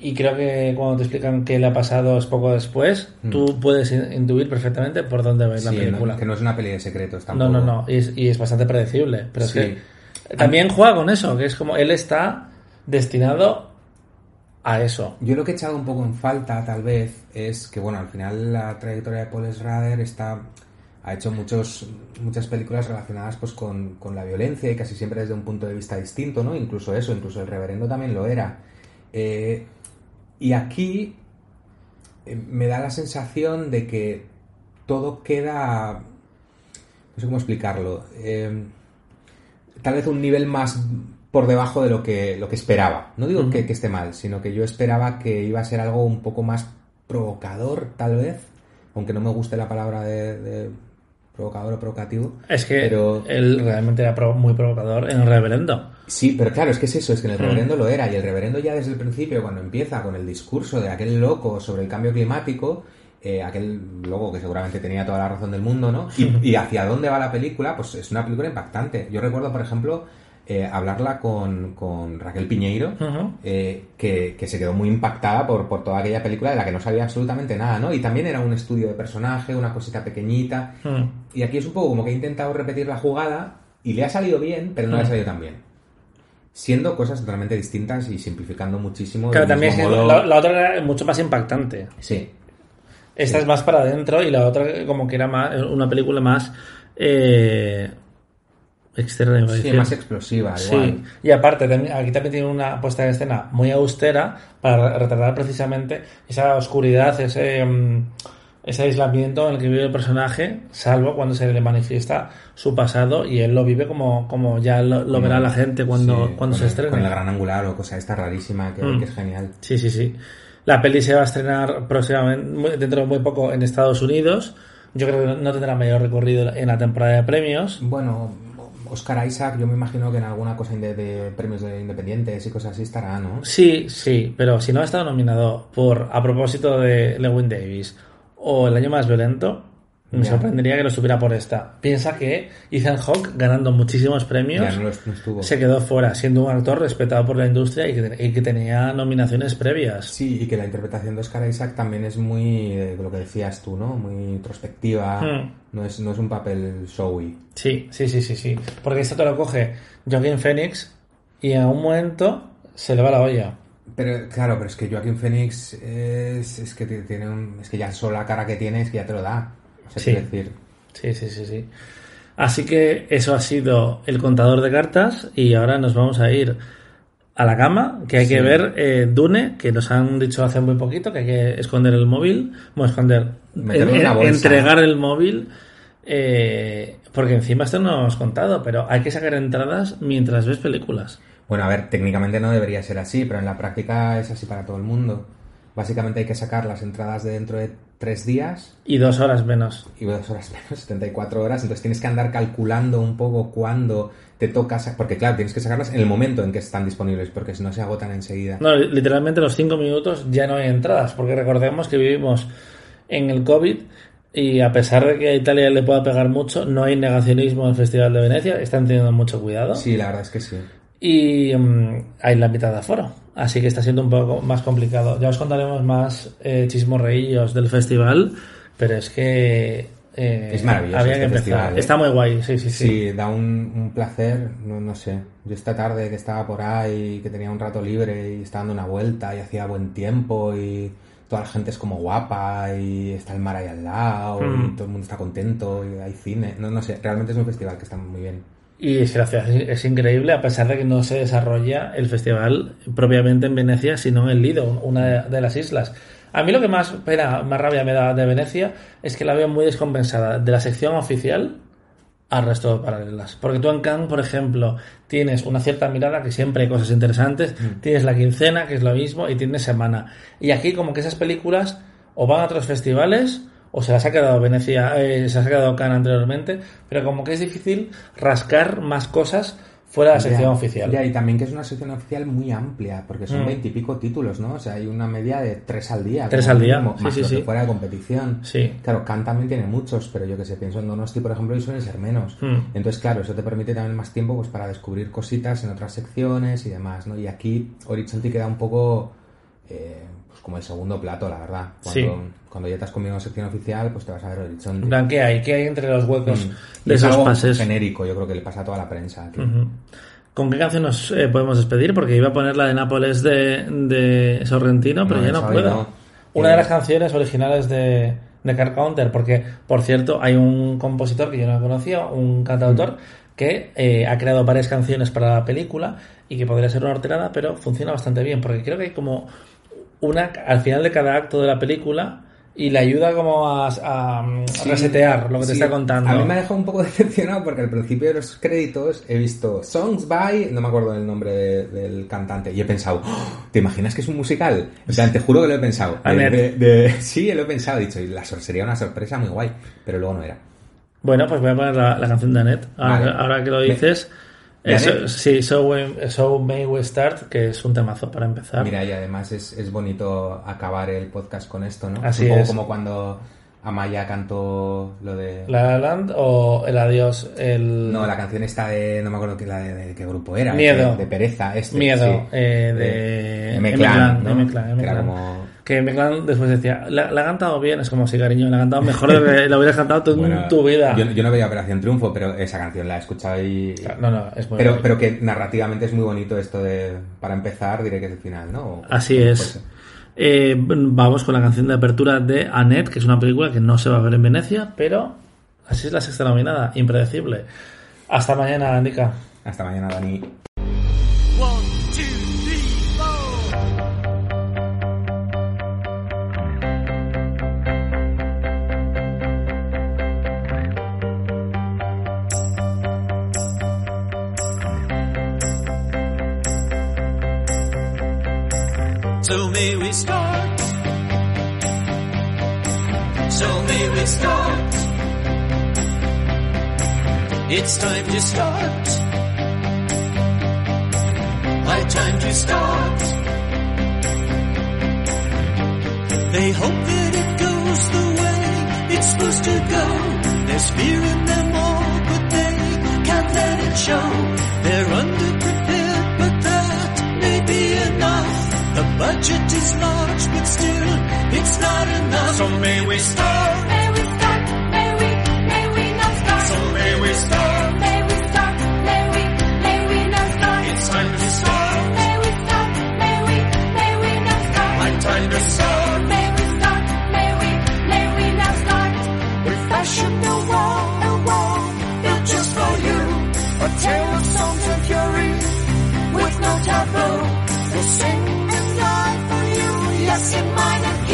y creo que cuando te explican qué le ha pasado es poco después, tú puedes in- intuir perfectamente por dónde va a ir la Mm. Sí, película. no, que no es una peli de secretos No, tampoco. no, no, y es, y es bastante predecible, pero Sí. es que también juega con eso, que es como él está destinado a eso. Yo lo que he echado un poco en falta, tal vez, es que, bueno, al final la trayectoria de Paul Schrader está, ha hecho muchos, muchas películas relacionadas pues con, con la violencia y casi siempre desde un punto de vista distinto, ¿no? Incluso eso, incluso El Reverendo también lo era. Eh, y aquí eh, me da la sensación de que todo queda... No sé cómo explicarlo. eh, tal vez un nivel más por debajo de lo que, lo que esperaba. No digo que, que esté mal, sino que yo esperaba que iba a ser algo un poco más provocador, tal vez, aunque no me guste la palabra de, de provocador o provocativo. Es que Pero- él realmente era muy provocador en el reverendo. Sí, pero claro, es que es eso, es que en el reverendo lo era, y el reverendo ya desde el principio, cuando empieza con el discurso de aquel loco sobre el cambio climático, eh, aquel loco que seguramente tenía toda la razón del mundo, ¿no? Y, y hacia dónde va la película, pues es una película impactante. Yo recuerdo, por ejemplo, eh, hablarla con, con Raquel Piñeiro, eh, que, que se quedó muy impactada por, por toda aquella película de la que no sabía absolutamente nada, ¿no? Y también era un estudio de personaje, una cosita pequeñita. Y aquí es un poco como que he intentado repetir la jugada y le ha salido bien, pero no le ha salido tan bien. Siendo cosas totalmente distintas y simplificando muchísimo. Claro, también es mismo que modo. la, la otra era mucho más impactante. Sí, Esta es más para adentro y la otra como que era más, una película más eh, externa. sí, más explosiva, Sí, igual. y aparte aquí también tiene una puesta en escena muy austera para re- retratar precisamente esa oscuridad, ese, mm, ese aislamiento en el que vive el personaje, salvo cuando se le manifiesta su pasado y él lo vive como, como ya lo, lo verá la gente cuando, Sí, cuando se el- estrene. Con el gran angular o cosa esta rarísima que, Mm. que es genial. Sí, sí, sí. La peli se va a estrenar próximamente, dentro de muy poco en Estados Unidos. Yo creo que no tendrá mayor recorrido en la temporada de premios. Bueno, Oscar Isaac, yo me imagino que en alguna cosa de premios de independientes y cosas así estará, ¿no? Sí, sí, pero si no ha estado nominado por A propósito de Lewin Davis o El año más violento, me Ya. sorprendería que lo supiera por esta. Piensa que Ethan Hawke, ganando muchísimos premios, no, lo- se quedó fuera, siendo un actor respetado por la industria y que, y que tenía nominaciones previas. Sí, y que la interpretación de Oscar Isaac también es muy, eh, lo que decías tú, ¿no? Muy introspectiva, Mm. no, es, no es un papel showy. Sí, sí, sí, sí, sí. Porque esto te lo coge Joaquin Phoenix y en un momento se le va la olla. Pero claro, pero es que Joaquin Phoenix es, es que tiene un, es que ya solo la cara que tiene es que ya te lo da. O sea, Sí. decir, Sí, sí, sí, sí. Así que eso ha sido el contador de cartas y ahora nos vamos a ir a la cama, que hay que ver eh, Dune, que nos han dicho hace muy poquito que hay que esconder el móvil, bueno, esconder, en bolsa. entregar el móvil, eh, porque encima esto no lo hemos contado, pero hay que sacar entradas mientras ves películas. Bueno, a ver, técnicamente no debería ser así, pero en la práctica es así para todo el mundo. Básicamente hay que sacar las entradas de dentro de tres días Y dos horas menos. y dos horas menos, 74 horas, entonces tienes que andar calculando un poco cuándo te toca, sa- porque claro, tienes que sacarlas en el momento en que están disponibles, porque si no se agotan enseguida. No, literalmente los cinco minutos ya no hay entradas, porque recordemos que vivimos en el COVID y a pesar de que a Italia le pueda pegar mucho, no hay negacionismo en el Festival de Venecia, están teniendo mucho cuidado Sí, la verdad es que sí. y mm, hay la mitad de aforo, así que está siendo un poco más complicado. Ya os contaremos más eh, chismorreillos del festival, pero es que eh, Es maravilloso había este que empezar. festival, ¿eh? Está muy guay, sí, sí, sí. Sí, da un, un placer, no, no sé. Yo esta tarde que estaba por ahí, que tenía un rato libre y estaba dando una vuelta y hacía buen tiempo y toda la gente es como guapa y está el mar ahí al lado y Mm. todo el mundo está contento y hay cine. No, no sé, realmente es un festival que está muy bien. Y es que la ciudad es increíble, a pesar de que no se desarrolla el festival propiamente en Venecia, sino en el Lido, una de, las islas. A mí lo que más pena, más rabia me da de Venecia es que la veo muy descompensada de la sección oficial al resto de paralelas. Porque tú en Cannes, por ejemplo, tienes una cierta mirada que siempre hay cosas interesantes, tienes la quincena, que es lo mismo, y tienes semana. Y aquí como que esas películas o van a otros festivales o se las ha quedado Venecia, eh, se las ha quedado Cannes anteriormente, pero como que es difícil rascar más cosas fuera de la sección Ya, oficial. Ya, y también que es una sección oficial muy amplia, porque son Mm. veintipico títulos, ¿no? O sea, hay una media de tres al día. Tres al día, sí, más sí, lo que sí. fuera de competición. Sí. Claro, Kant también tiene muchos, pero yo que sé, pienso en Donosti, por ejemplo, y suelen ser menos. Mm. Entonces, claro, eso te permite también más tiempo pues para descubrir cositas en otras secciones y demás, ¿no? Y aquí Horizonte queda un poco eh, como el segundo plato, la verdad. Cuando, Sí. cuando ya te has comido una sección oficial, pues te vas a ver Horizonte. En plan, ¿qué hay? ¿Qué hay entre los huecos Mm. De es esos algo pases? genérico, yo creo que le pasa a toda la prensa aquí. Ujú. ¿Con qué canción nos eh, podemos despedir? Porque iba a poner la de Nápoles de, de Sorrentino, pero No, ya no puedo. no. Una Eh, de las canciones originales de, de Car Counter, porque, por cierto, hay un compositor que yo no conocía, un cantautor, que eh, ha creado varias canciones para la película y que podría ser una horterada, pero funciona bastante bien, porque creo que hay como una al final de cada acto de la película y le ayuda como a, a, Sí, resetear lo que te está contando. A mí me ha dejado un poco decepcionado porque al principio de los créditos he visto Songs by, no me acuerdo del nombre de- del cantante, y he pensado, "Oh, ¿te imaginas que es un musical? En plan, te juro que lo he pensado. De- sí, lo he pensado, he dicho, y la sería una sorpresa muy guay, pero luego no era. Bueno, pues voy a poner la, la canción de Annette. Ahora, Vale. ahora que lo ¿De- dices. Eso- sí, so, We- so May We Start, que es un temazo para empezar. Mira, y además es, es bonito acabar el podcast con esto, ¿no? Así un poco es. como cuando Amaya cantó lo de... La La Land o El Adiós, el... No, la canción esta de... No me acuerdo qué, la de, de qué grupo era. Miedo. De, de Pereza, este. Miedo, sí. eh, de M-Clan, ¿no? M-Clan, era como... Que M-Clan después decía, la, la ha cantado bien, es como si cariño, la ha cantado mejor de que la hubieras cantado Bueno, en tu vida. Yo, yo no veía Operación Triunfo, pero esa canción la he escuchado y... No, no, es muy Pero, pero que narrativamente es muy bonito esto de... Para empezar, diré que es el final, ¿no? O- Así es. Eh, vamos con la canción de apertura de Annette, que es una película que no se va a ver en Venecia, pero así es la sexta nominada, impredecible. Hasta mañana, Nika. Hasta mañana, Dani. It's time to start. High time to start. They hope that it goes the way it's supposed to go. There's fear in them all, but they can't let it show. They're underprepared, but that may be enough. The budget is large, but still, it's not enough. So. May we start? bless my mind